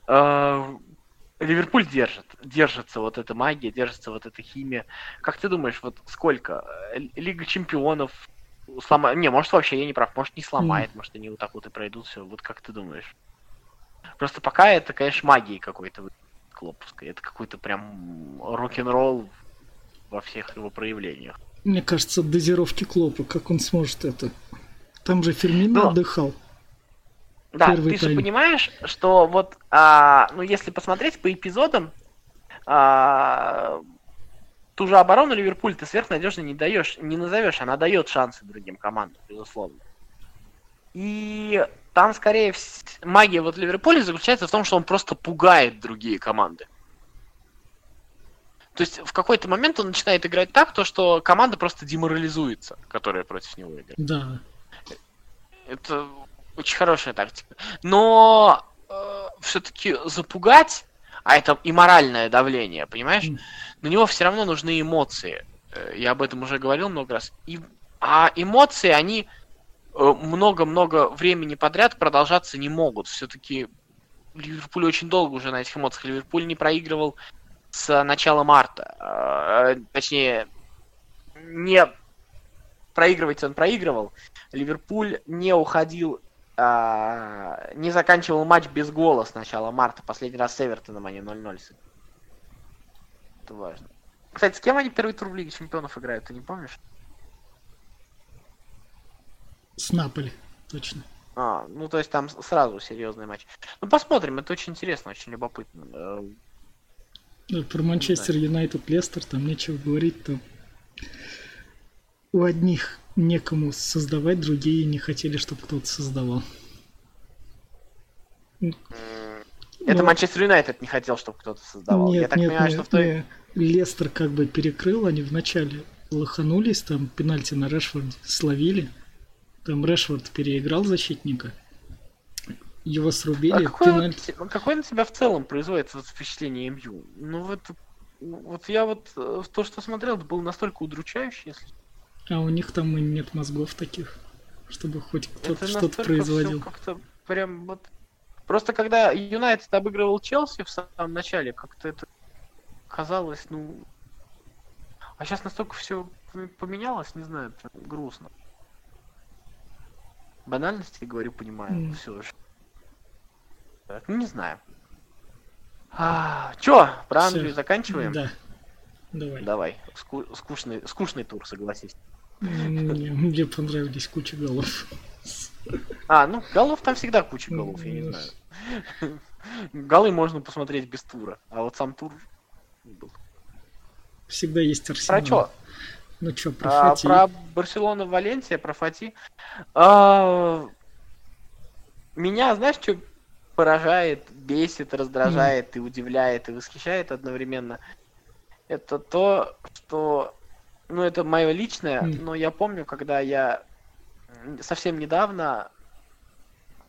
А, Ливерпуль держит, держится вот эта магия, держится вот эта химия. Как ты думаешь, вот сколько? Э, Лига чемпионов сломает? Не, может вообще я не прав, может не сломает, может они вот так вот и пройдут все. Вот как ты думаешь? Просто пока это, конечно, магией какой-то клоповской. Это какой-то прям рок-н-ролл во всех его проявлениях.
Мне кажется, дозировки Клопа, как он сможет это. Там же Фермино
Ну,
отдыхал.
Да,
Первый
ты же
тайм.
понимаешь, что вот, а, ну, если посмотреть по эпизодам, а, ту же оборону Ливерпуль ты сверхнадежно не даешь, не назовешь, она дает шансы другим командам, безусловно. И там скорее магия вот Ливерпуля заключается в том, что он просто пугает другие команды. То есть в какой-то момент он начинает играть так, то что команда просто деморализуется, которая против него играет.
Да.
Это очень хорошая тактика. Но все-таки запугать, а это и моральное давление, понимаешь? На него все равно нужны эмоции. Э, Я об этом уже говорил много раз. И, а эмоции, они э, много-много времени подряд продолжаться не могут. Все-таки Ливерпуль очень долго уже на этих эмоциях. Ливерпуль не проигрывал с начала марта. Э, Точнее, не проигрывать он проигрывал. Ливерпуль не уходил, а, не заканчивал матч без гола с начала марта. Последний раз с Эвертоном они 0-0. сыграли. Это важно. Кстати, с кем они первый тур в Лиге Чемпионов играют, ты не помнишь?
С Наполи, точно.
А, ну то есть там сразу серьезный матч. Ну посмотрим, это очень интересно, очень любопытно. Э,
Да, про Манчестер Юнайтед Лестер, там нечего говорить, там у одних некому создавать, другие не хотели, чтобы кто-то создавал.
Это
Ну,
Манчестер Юнайтед не хотел, чтобы кто-то создавал.
Нет,
Я так
нет,
понимаю,
нет,
что в той...
Лестер как бы перекрыл, они вначале лоханулись, там пенальти на Решфорд словили. Там Решфорд переиграл защитника. Его
А
срубили,
какое, вот
пенальти.
какое на тебя в целом производит вот впечатление МЮ? Ну вот, вот я вот э, то, что смотрел, было настолько удручающе, если
А у них там и нет мозгов таких, чтобы хоть кто-то что-то производил.
как-то прям вот... Просто когда Юнайтед обыгрывал Челси в самом начале, как-то это казалось, ну... А сейчас настолько все поменялось, не знаю, это грустно. Банальности, говорю, понимаю,
М.
все же. Так, ну, не знаю. А, чё, про. Англию заканчиваем?
Да. Давай.
Давай, Ску- скучный, скучный тур, согласись.
Мне, понравились куча голов.
А, ну, голов там всегда куча голов, я не знаю. Голы можно посмотреть без тура, а вот сам тур был.
Всегда есть арсенал.
Про чё?
Ну чё, про
А,
Фати?
про Барселону, Валенсия, про Фати. А, Меня, знаешь, что поражает, бесит, раздражает и удивляет и восхищает одновременно? Это то, что, ну, это мое личное,
Мгм.
но я помню, когда я совсем недавно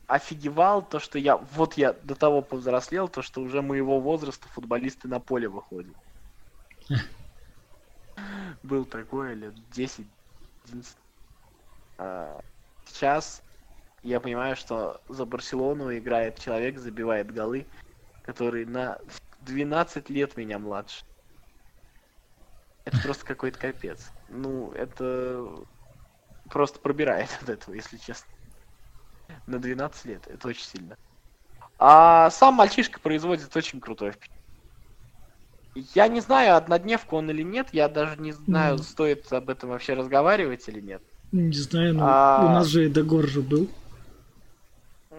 офигевал то, что я, вот я до того повзрослел, то, что уже моего возраста футболисты на поле выходят. Был такое лет 10 11. А, Сейчас я понимаю, что за Барселону играет человек, забивает голы, который на 12 лет меня младше. Это просто какой-то капец. Ну, это просто пробирает от этого, если честно. На 12 лет. Это очень сильно. А сам мальчишка производит очень крутой впечатление. Я не знаю, однодневку он или нет, я даже не знаю,
Мгм.
стоит об этом вообще разговаривать или нет.
Не знаю, но
А-
у нас же Эдегор же был.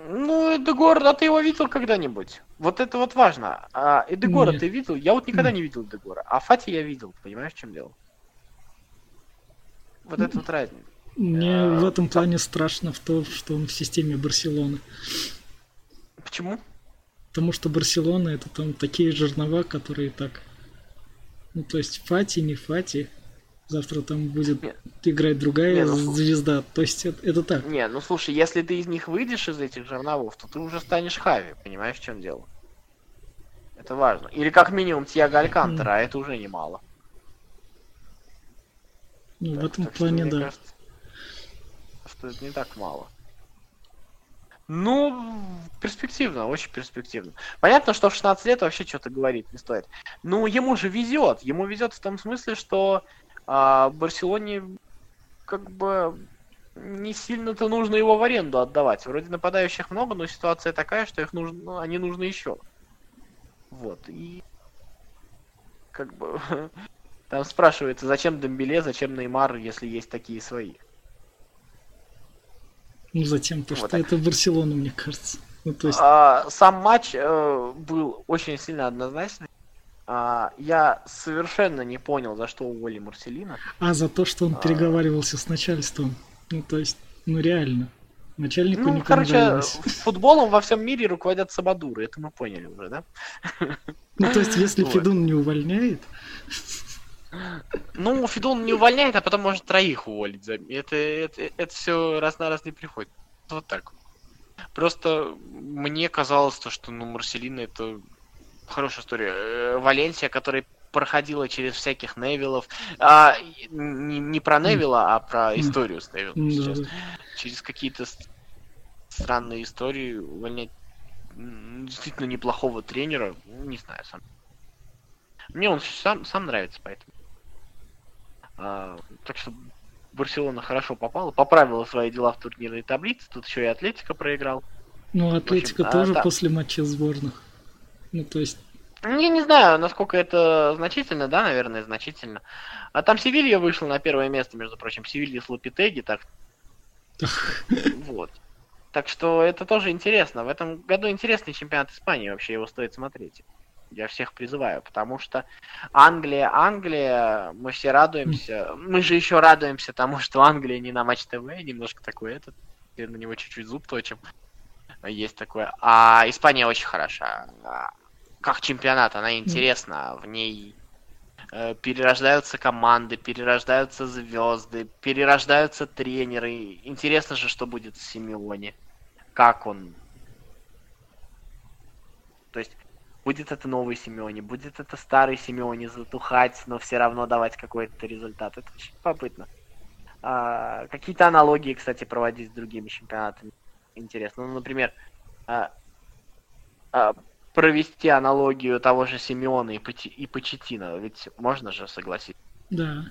Ну, Эдегор, а ты его видел когда-нибудь? Вот это вот важно. А Эдегора
Нет.
ты видел? Я вот никогда не видел Эдегора. А Фати я видел, понимаешь, в чем дело? Вот это вот разница.
Мне
А,
в этом
там-
плане страшно в том, что он в системе Барселоны.
Почему?
Потому что Барселона это там такие жернова, которые так. Ну, то есть Фати, не Фати. Завтра там будет
Нет.
играть другая
Не, ну,
звезда. То есть это, это так.
Не, ну слушай, если ты из них выйдешь из этих жерновов, то ты уже станешь Хави, понимаешь, в чем дело? Это важно. Или как минимум Тиаго Алькантера, а это уже немало.
Ну, в
Так-
этом
так что
плане,
мне
да.
кажется, что это не так мало. Ну, перспективно, очень перспективно. Понятно, что в 16 лет вообще что-то говорить не стоит. Ну, ему же везет. Ему везет в том смысле, что а, Барселоне как бы не сильно-то нужно его в аренду отдавать. Вроде нападающих много, но ситуация такая, что их нужно, ну, они нужны еще. Вот. И как бы там спрашивается, зачем Дембеле, зачем Неймар, если есть такие свои.
Ну, затем то,
Вот
что
так.
это Барселона, мне кажется. Ну, то есть,
А, сам матч э, был очень сильно однозначный. А, я совершенно не понял, за что уволили Марселина.
а за то, что он
а-
переговаривался с начальством. Ну, то есть, ну реально. Начальнику
Ну,
не
короче,
понравилось.
футболом во всем мире руководят Сабадуры, это мы поняли уже, да?
Ну, то есть, если
Вот.
Федун не увольняет,
Ну, Фидон не увольняет, а потом может троих уволить. Это, это, это все раз на раз не приходит. Вот так. Просто мне казалось, то, что ну, Марселина это хорошая история. Э, Валенсия, которая проходила через всяких Невилов. А, не, не про Невила, а про историю с Невилом. сейчас. Через какие-то странные истории увольнять действительно неплохого тренера. ну, Не знаю, сам. Мне он сам, сам нравится, поэтому. А, так что Барселона хорошо попала, поправила свои дела в турнирной таблице. Тут еще и Атлетика проиграл.
Ну, Атлетика
а,
тоже
да.
после матча сборных. Ну, то есть,
Я не знаю, насколько это значительно, да, наверное, значительно. А там Севилья вышла на первое место, между прочим. Севилья с Лапитеги, так вот. Так что это тоже интересно. В этом году интересный чемпионат Испании, вообще его стоит смотреть. Я всех призываю, потому что Англия, Англия, мы все радуемся. Мы же еще радуемся тому, что Англия не на Матч ТВ, немножко такой этот, и на него чуть-чуть зуб точим. Есть такое. А Испания очень хороша. А, Как чемпионат, она интересна. В ней э, перерождаются команды, перерождаются звезды, перерождаются тренеры. Интересно же, что будет с Симеоне. Как он. То есть, будет это новый Симеоне, будет это старый Симеоне затухать, но все равно давать какой-то результат. Это очень попытно. А, какие-то аналогии, кстати, проводить с другими чемпионатами. Интересно. Ну, например, а, а, провести аналогию того же Симеона и, Почи, и Почетина. Ведь можно же согласиться.
Да.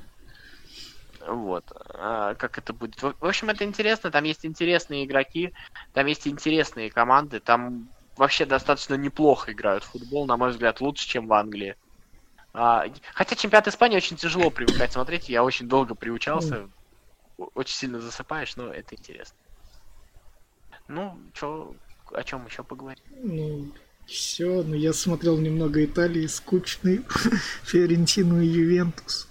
Вот. А, как это будет. В, в общем, это интересно. Там есть интересные игроки, там есть интересные команды, там вообще достаточно неплохо играют в футбол, на мой взгляд, лучше, чем в Англии. А, хотя чемпионат Испании очень тяжело привыкать смотреть, я очень долго приучался, очень сильно засыпаешь, но это интересно. Ну, чё, о чем еще поговорить?
Ну, все, но я смотрел немного Италии, скучный, Фиорентину и Ювентус.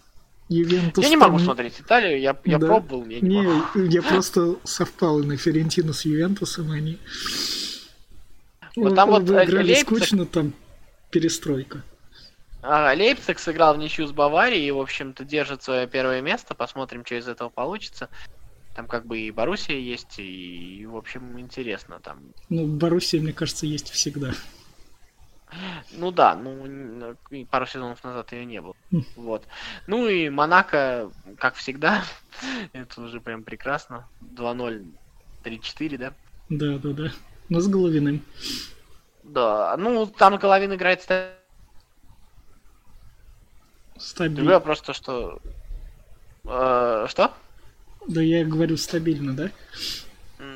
Ювентус я не могу там... смотреть Италию, я, я да? пробовал, я не, не могу.
Я просто совпал на Фиорентину с Ювентусом, они...
Вот там вот
э, играли Лейпциг... скучно, там перестройка.
А, Лейпциг сыграл в ничью с Баварией и, в общем-то, держит свое первое место. Посмотрим, что из этого получится. Там как бы и Боруссия есть, и, и в общем, интересно там.
Ну, Боруссия, мне кажется, есть всегда.
Ну да, ну пару сезонов назад ее не было. Хм. Вот. Ну и Монако, как всегда, это уже прям прекрасно. 2-0, 3-4, да?
Да, да, да. Но с Головиным.
Да, ну там Головин играет
стабильно.
Другой вопрос то, что... Э, что?
Да я говорю стабильно, да?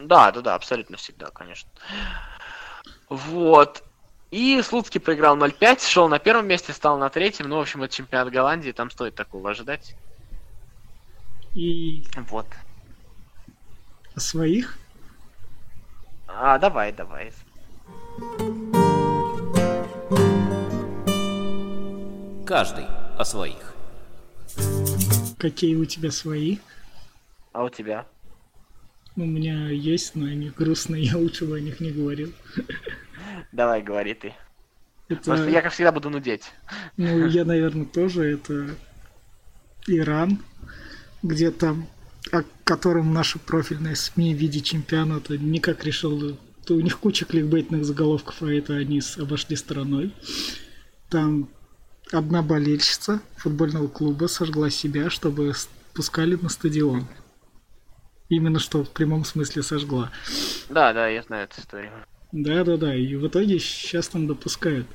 Да, да, да, абсолютно всегда, конечно. Вот. И Слуцкий проиграл 0-5, шел на первом месте, стал на третьем. Ну, в общем, это чемпионат Голландии, там стоит такого ожидать.
И...
Вот.
А своих?
А, давай, давай.
Каждый о своих.
Какие у тебя свои?
А у тебя?
У меня есть, но они грустные, я лучше бы о них не говорил.
Давай, говори ты. Это... Просто я, как всегда, буду нудеть.
Ну, я, наверное, тоже. Это Иран, где там, о котором наши профильные СМИ в виде чемпионата никак решил... То у них куча кликбейтных заголовков, а это они обошли стороной. Там одна болельщица футбольного клуба сожгла себя, чтобы пускали на стадион. Именно что в прямом смысле сожгла.
Да, да, я знаю эту историю.
Да, да, да. И в итоге сейчас там допускают.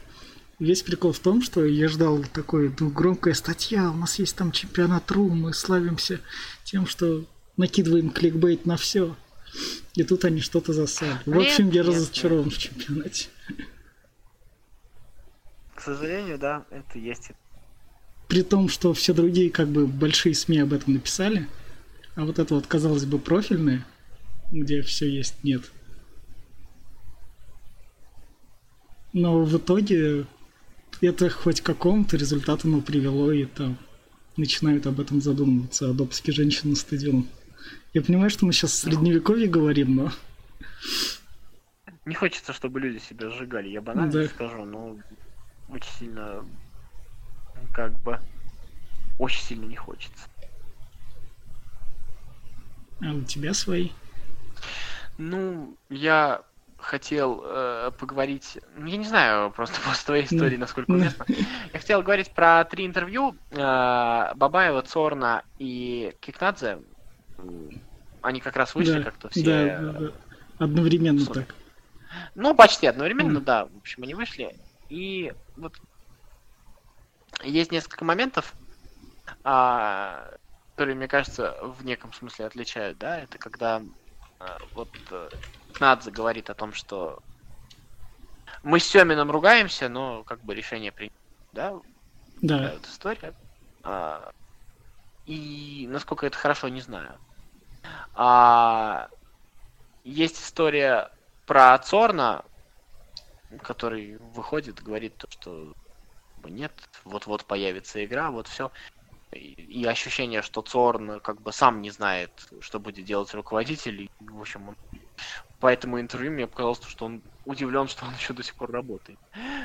Весь прикол в том, что я ждал такой ну, громкая статья, у нас есть там чемпионат РУ, мы славимся тем, что накидываем кликбейт на все. И тут они что-то засали. В общем, я разочарован в чемпионате.
К сожалению, да, это есть.
При том, что все другие как бы большие СМИ об этом написали, а вот это вот, казалось бы, профильные, где все есть, нет. Но в итоге это хоть к какому-то результату оно привело, и там начинают об этом задумываться, о допуске женщин на стадион. Я понимаю, что мы сейчас в средневековье говорим, но...
Не хочется, чтобы люди себя сжигали, я банально да. скажу, но очень сильно, как бы, очень сильно не хочется.
А у тебя свои?
Ну, я хотел э, поговорить, ну, я не знаю просто после твоей ну, истории, насколько ну. уместно. Я хотел говорить про три интервью э, Бабаева, Цорна и Кикнадзе. Они как раз вышли да, как-то все.
Да, да, да. Одновременно Супер. так.
Ну, почти одновременно, mm. да. В общем, они вышли. И вот есть несколько моментов, а, которые, мне кажется, в неком смысле отличают, да, это когда а, вот э, Надзе говорит о том, что мы с Семином ругаемся, но как бы решение принято, да?
Да.
Эта история. А, и насколько это хорошо, не знаю. А, есть история про Цорна, который выходит, говорит то, что нет, вот-вот появится игра, вот все. И, ощущение, что Цорн как бы сам не знает, что будет делать руководитель. И, в общем, он по интервью мне показалось, что он удивлен, что он еще до сих пор работает.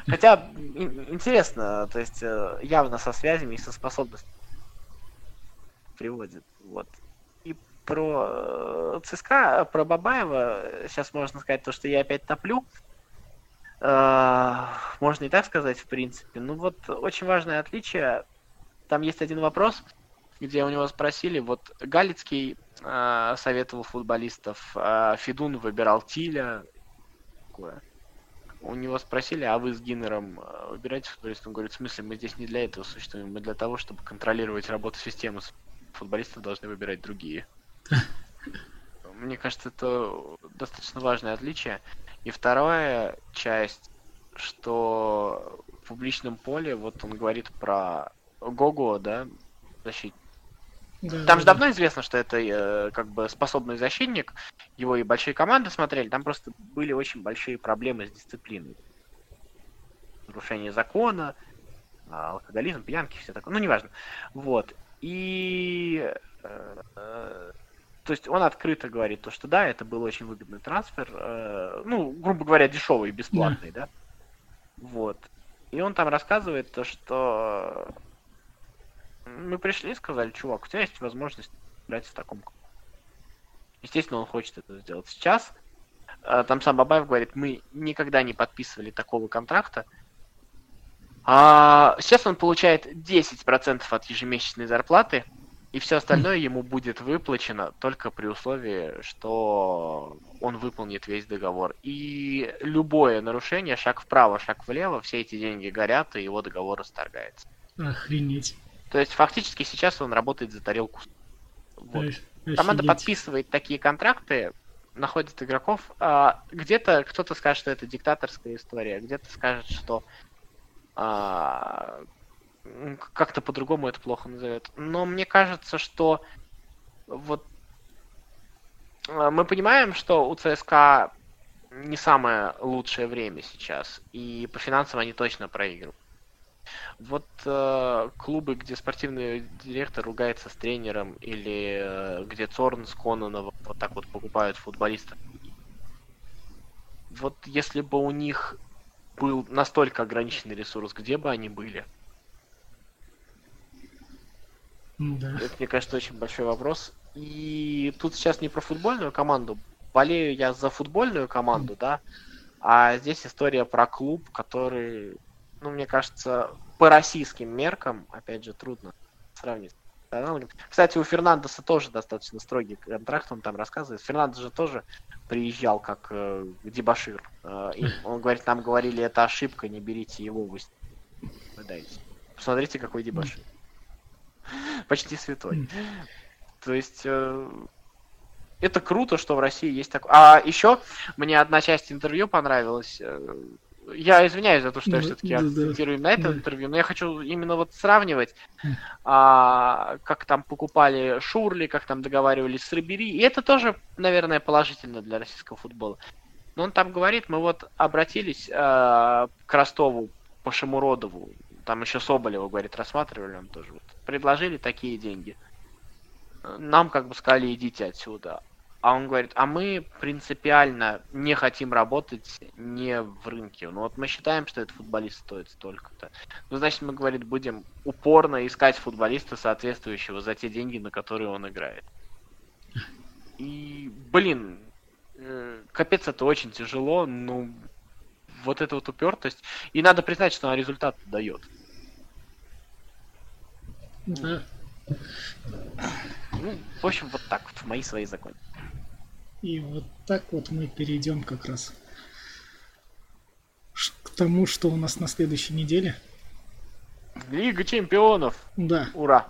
Хотя интересно, то есть э, явно со связями и со способностями приводит. Вот. И про э, ЦСКА, про Бабаева, сейчас можно сказать то, что я опять топлю. Можно и так сказать, в принципе. Ну вот очень важное отличие. Там есть один вопрос. где у него спросили, вот Галицкий э, советовал футболистов, э, Федун выбирал Тиля, такое. У него спросили, а вы с Гиннером э, выбираете футболистов? Он говорит, в смысле, мы здесь не для этого существуем, мы для того, чтобы контролировать работу системы. Футболистов должны выбирать другие. Мне кажется, это достаточно важное отличие. И вторая часть, что в публичном поле, вот он говорит про Гого, да, защитник. Да, там же да. давно известно, что это э, как бы способный защитник. Его и большие команды смотрели. Там просто были очень большие проблемы с дисциплиной. Нарушение закона, алкоголизм, пьянки, все такое. Ну, неважно. Вот. И э, э, то есть он открыто говорит то, что да, это был очень выгодный трансфер, э, ну, грубо говоря, дешевый, бесплатный, да. да. Вот. И он там рассказывает то, что мы пришли и сказали, чувак, у тебя есть возможность играть в таком Естественно, он хочет это сделать сейчас. А, там сам Бабаев говорит, мы никогда не подписывали такого контракта. А сейчас он получает 10% от ежемесячной зарплаты, и все остальное ему будет выплачено только при условии, что он выполнит весь договор. И любое нарушение, шаг вправо, шаг влево, все эти деньги горят, и его договор расторгается.
Охренеть.
То есть фактически сейчас он работает за тарелку. Вот. Команда подписывает такие контракты, находит игроков. А, где-то кто-то скажет, что это диктаторская история, где-то скажет, что а, как-то по-другому это плохо назовет. Но мне кажется, что вот а, мы понимаем, что у ЦСКА не самое лучшее время сейчас, и по финансам они точно проигрывают. Вот э, клубы, где спортивный директор ругается с тренером, или э, где Цорн с Кононом вот так вот покупают футболистов. Вот если бы у них был настолько ограниченный ресурс, где бы они были? Да. Это, мне кажется, очень большой вопрос. И тут сейчас не про футбольную команду. Болею я за футбольную команду, да. А здесь история про клуб, который ну, мне кажется, по российским меркам, опять же, трудно сравнить. Кстати, у Фернандеса тоже достаточно строгий контракт, он там рассказывает. Фернандес же тоже приезжал как э, дебашир. Э, и он говорит, нам говорили, это ошибка, не берите его, вы дайте. Посмотрите, какой дебашир. Почти святой. То есть э, это круто, что в России есть такое. А еще мне одна часть интервью понравилась. Э, я извиняюсь за то, что я все-таки да, акцентирую да. на этом интервью, но я хочу именно вот сравнивать, а, как там покупали Шурли, как там договаривались с Рибери. И это тоже, наверное, положительно для российского футбола. Но он там говорит, мы вот обратились а, к Ростову по Шамуродову, там еще Соболева, говорит, рассматривали он тоже. Вот, предложили такие деньги. Нам как бы сказали, идите отсюда. А он говорит, а мы принципиально не хотим работать не в рынке. Ну вот мы считаем, что этот футболист стоит столько-то. Ну, значит, мы, говорит, будем упорно искать футболиста соответствующего за те деньги, на которые он играет. И, блин, э, капец, это очень тяжело, ну, вот эта вот упертость. И надо признать, что она результат дает. Да. Ну, в общем, вот так вот, в мои свои законы.
И вот так вот мы перейдем как раз к тому, что у нас на следующей неделе.
Лига чемпионов.
Да.
Ура.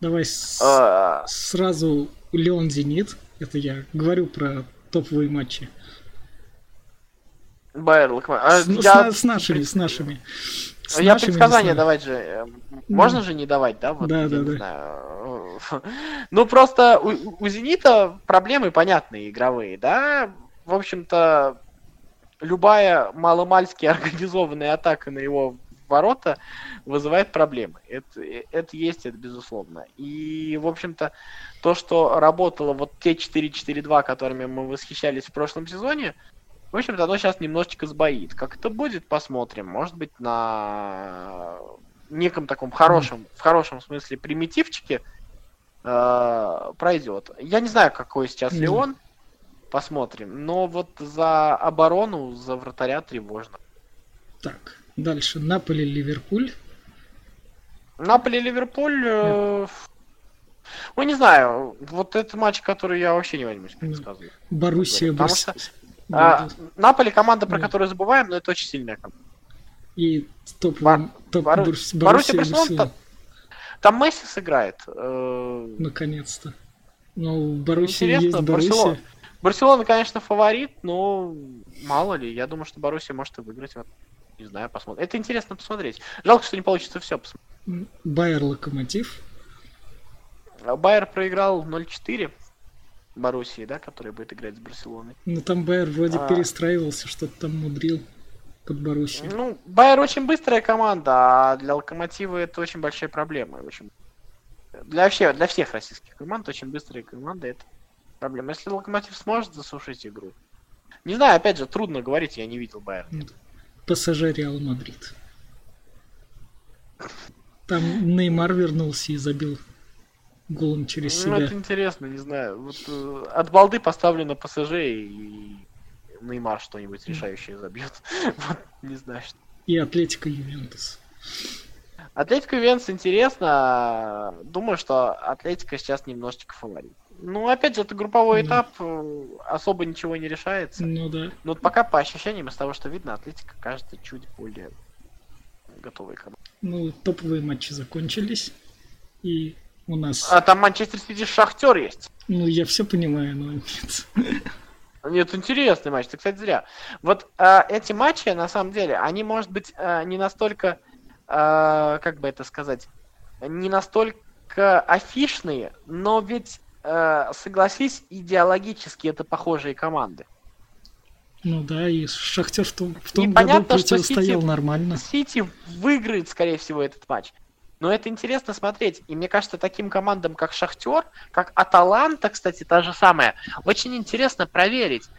Давай с- а... сразу Леон Зенит. Это я говорю про топовые матчи.
Байер Локомотив. А,
с, я... с, с нашими, с нашими.
С я нашими предсказания давать же. Э, можно да. же не давать, да?
Вот, да, да, да.
Знаю. Ну просто у, у Зенита проблемы понятные игровые, да? В общем-то, любая маломальски организованная атака на его ворота вызывает проблемы. Это, это есть, это безусловно. И, в общем-то, то, что работало вот те 4-4-2, которыми мы восхищались в прошлом сезоне, в общем-то, оно сейчас немножечко сбоит. Как это будет, посмотрим. Может быть, на неком таком хорошем, в хорошем смысле примитивчике э, пройдет. Я не знаю, какой сейчас mm. Леон. Посмотрим. Но вот за оборону, за вратаря тревожно.
Так, дальше. Наполи-Ливерпуль.
Наполи-Ливерпуль... Э, Ну, не знаю, вот это матч, который я вообще не возьмусь предсказывать.
Боруссия,
Потому что а, Наполи команда, про
Да.
которую забываем, но это очень сильная команда.
И топ,
Бар-
топ
Бору-
Борус-
Боруссия
Боруссия,
Барселона. Там Месси сыграет. Э,
Наконец-то. Ну, у Боруссии есть
Интересно,
Боруссия.
Барселона. Барселона, конечно, фаворит, но мало ли. Я думаю, что Боруссия может и выиграть. Не знаю, посмотрим. Это интересно посмотреть. Жалко, что не получится все посмотреть.
Байер Локомотив.
А Байер проиграл 0-4 Боруссии, да, который будет играть с Барселоной.
Ну, там Байер вроде
А.
перестраивался, что-то там мудрил под Боруссию.
Ну, Байер очень быстрая команда, а для Локомотива это очень большая проблема. и Очень... Для, вообще, для всех российских команд очень быстрые команды это проблема. Если Локомотив сможет засушить игру. Не знаю, опять же, трудно говорить, я не видел Байер.
ПСЖ Реал Мадрид. Там Неймар вернулся и забил голом через
Ну,
себя.
это интересно, не знаю. Вот, э, от балды поставлю на ПСЖ и Неймар что-нибудь решающее забьет. Вот, не знаю, что.
И Атлетика Ювентус.
Атлетика Венс интересно. Думаю, что Атлетика сейчас немножечко фаворит. Ну, опять же, это групповой
Ну.
этап, э, особо ничего не решается.
Ну да.
Но вот пока по ощущениям из того, что видно, Атлетика кажется чуть более готовой командой.
Ну, топовые матчи закончились. И у нас...
А там Манчестер Сити Шахтер есть.
Ну, я все понимаю, но нет.
Нет, интересный матч, ты, кстати, зря. Вот а, эти матчи, на самом деле, они, может быть, а, не настолько, а, как бы это сказать, не настолько афишные, но ведь, а, согласись, идеологически это похожие команды.
Ну да, и Шахтер в том, в том году
понятно, что
противостоял
Сити-
нормально.
Сити выиграет, скорее всего, этот матч. Но это интересно смотреть. И мне кажется, таким командам, как Шахтер, как Аталанта, кстати, та же самая, очень интересно проверить.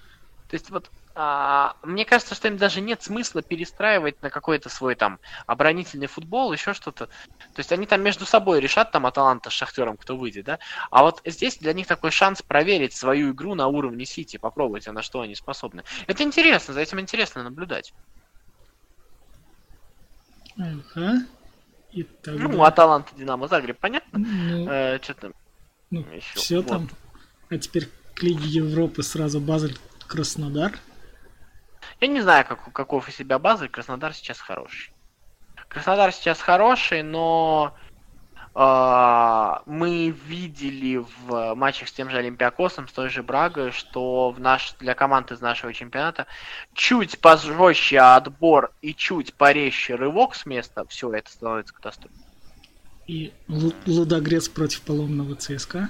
То есть вот а, мне кажется, что им даже нет смысла перестраивать на какой-то свой там оборонительный футбол, еще что-то. То есть они там между собой решат, там Аталанта с Шахтером, кто выйдет, да? А вот здесь для них такой шанс проверить свою игру на уровне Сити, попробовать, а на что они способны. Это интересно, за этим интересно наблюдать.
Ага. И тогда...
Ну, Аталанта, Динамо, Загреб, понятно?
Ну,
Э, что там?
ну,
еще,
все
вот.
там. А теперь к Лиге Европы сразу Базель Краснодар.
Я не знаю, как, каков из себя базы, Краснодар сейчас хороший. Краснодар сейчас хороший, но мы видели в матчах с тем же Олимпиакосом, с той же Брагой, что в наш, для команд из нашего чемпионата чуть пожестче отбор и чуть порезче рывок с места, все это становится катастрофой.
И Лу- Лудогрец против поломного ЦСКА.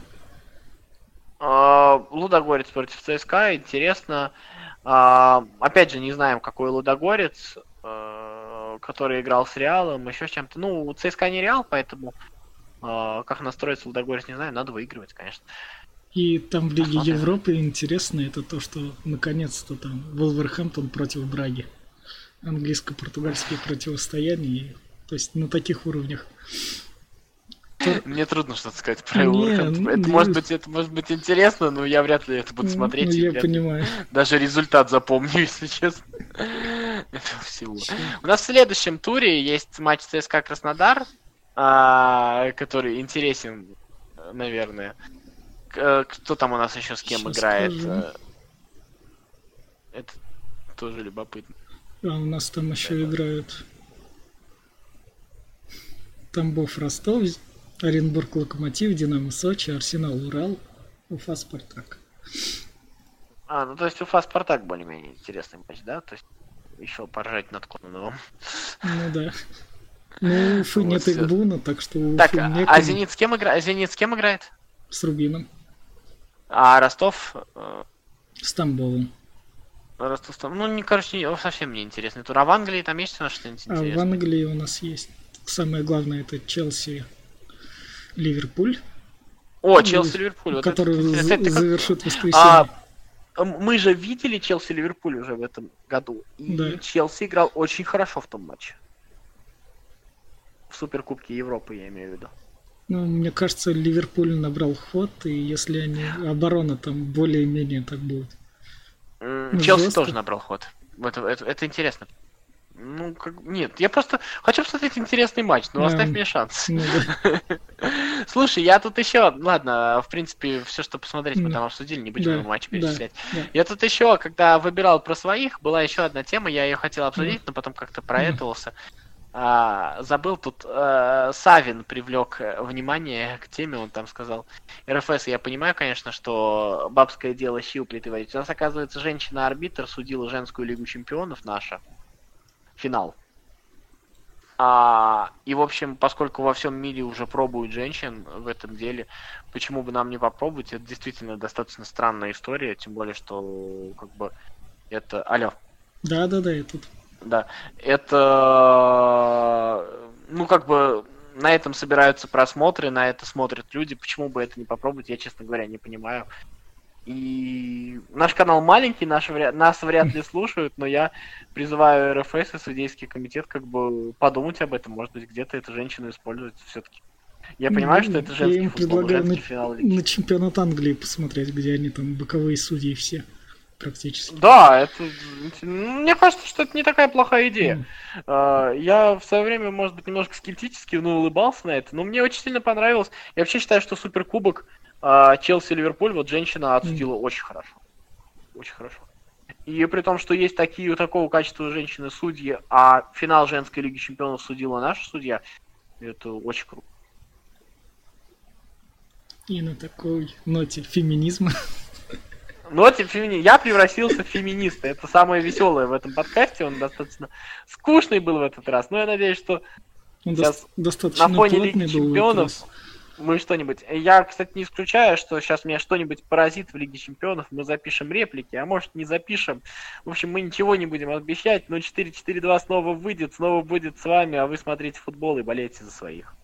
А, Лудогорец против ЦСКА, интересно. А, Опять же, не знаем, какой Лудогорец, э, который играл с Реалом, еще с чем-то. Ну, ЦСКА не Реал, поэтому как настроиться Лудогорец, не знаю, надо выигрывать, конечно.
И там в Лиге
Посмотрим.
Европы интересно это то, что наконец-то там Волверхэмптон против Браги. Английско-португальские противостояния. То есть на таких уровнях.
Мне трудно что-то сказать про
Не,
Вулверхэмптон.
ну,
Это
не-
может быть, это может быть интересно, но я вряд ли это буду смотреть.
Ну,
и
я
вряд
понимаю.
Даже результат запомню, если честно. Этого всего. У нас в следующем туре есть матч ЦСКА Краснодар, а, который интересен, наверное. К- э, Кто там у нас еще с кем
Щас
играет?
скажу.
э, Это тоже любопытно.
А у нас там еще играют Тамбов Ростов, Оренбург Локомотив, Динамо Сочи, Арсенал Урал, Уфа Спартак.
А, ну то есть Уфа Спартак более-менее интересный матч, да? То есть еще поржать над Кононовым.
Ну да. Ну, Уфы
Вот
нет. Игбуна, так что у
Так,
Уфы
а
некому
а Зенит с кем играет? Зенит с кем играет?
с Рубином,
А Ростов э,
с Тамбовым.
Ростов там, ну, не, короче, совсем не интересный тур. А в Англии там есть у нас что-нибудь
А в
интересное?
Англии у нас есть самое главное это Челси Ливерпуль,
О, Челси Ливерпуль. Вот это
который
интересно.
за-
Кстати, ты как-
завершит
А,
воскресенье.
м, мы же видели Челси Ливерпуль уже в этом году. И
Да.
Челси играл очень хорошо в том матче. В Суперкубке Европы, я имею в виду.
Ну, мне кажется, Ливерпуль набрал ход, и если они оборона там более-менее так будет. Ну,
Челси
жестко.
тоже набрал ход. Это, это, это интересно. Ну, как... нет, я просто хочу посмотреть интересный матч, но
Да.
оставь мне шанс.
Ну да.
Слушай, я тут еще, ладно, в принципе, все, что посмотреть, мы там обсудили, не будем
Да,
матч перечислять.
да.
Я тут еще, когда выбирал про своих, была еще одна тема, я ее хотел обсудить, но потом как-то проэтовался. А, забыл тут, э, Савин привлек э, внимание к теме, он там сказал, РФС, я понимаю, конечно, что бабское дело плиты варить. У нас, оказывается, женщина-арбитр судила женскую лигу чемпионов наша. Финал. А, и, в общем, поскольку во всем мире уже пробуют женщин в этом деле, почему бы нам не попробовать? Это действительно достаточно странная история, тем более, что как бы это... Алло.
Да, да, да, я тут.
Да, это, ну, как бы, на этом собираются просмотры, на это смотрят люди, почему бы это не попробовать, я, честно говоря, не понимаю. И наш канал маленький, наш, нас вряд ли слушают, но я призываю РФС и судейский комитет как бы подумать об этом, может быть, где-то эту женщину использовать все-таки. Я понимаю, что это
Я
женский
им
футбол,
предлагаю
женский
на,
финал лиги.
на чемпионат Англии посмотреть, где они там боковые судьи все практически.
Да, это, мне кажется, что это не такая плохая идея. А, Я в свое время, может быть, немножко скептически ну, улыбался на это, но мне очень сильно понравилось. Я вообще считаю, что Суперкубок а, Челси-Ливерпуль, вот женщина отсудила очень хорошо. Очень хорошо. И при том, что есть такие такого качества женщины судьи, а финал женской лиги чемпионов судила наша судья, это очень круто.
И на такой ноте феминизма.
Но тем не менее, я превратился в феминиста. Это самое веселое в этом подкасте. Он достаточно скучный был в этот раз. Но я надеюсь, что
Он
Сейчас
дос- достаточно
на фоне Лиги Чемпионов мы что-нибудь... Я, кстати, не исключаю, что сейчас меня что-нибудь поразит в Лиге Чемпионов. Мы запишем реплики, а может не запишем. В общем, мы ничего не будем обещать, но 4-4-2 снова выйдет, снова будет с вами, а вы смотрите футбол и болеете за своих.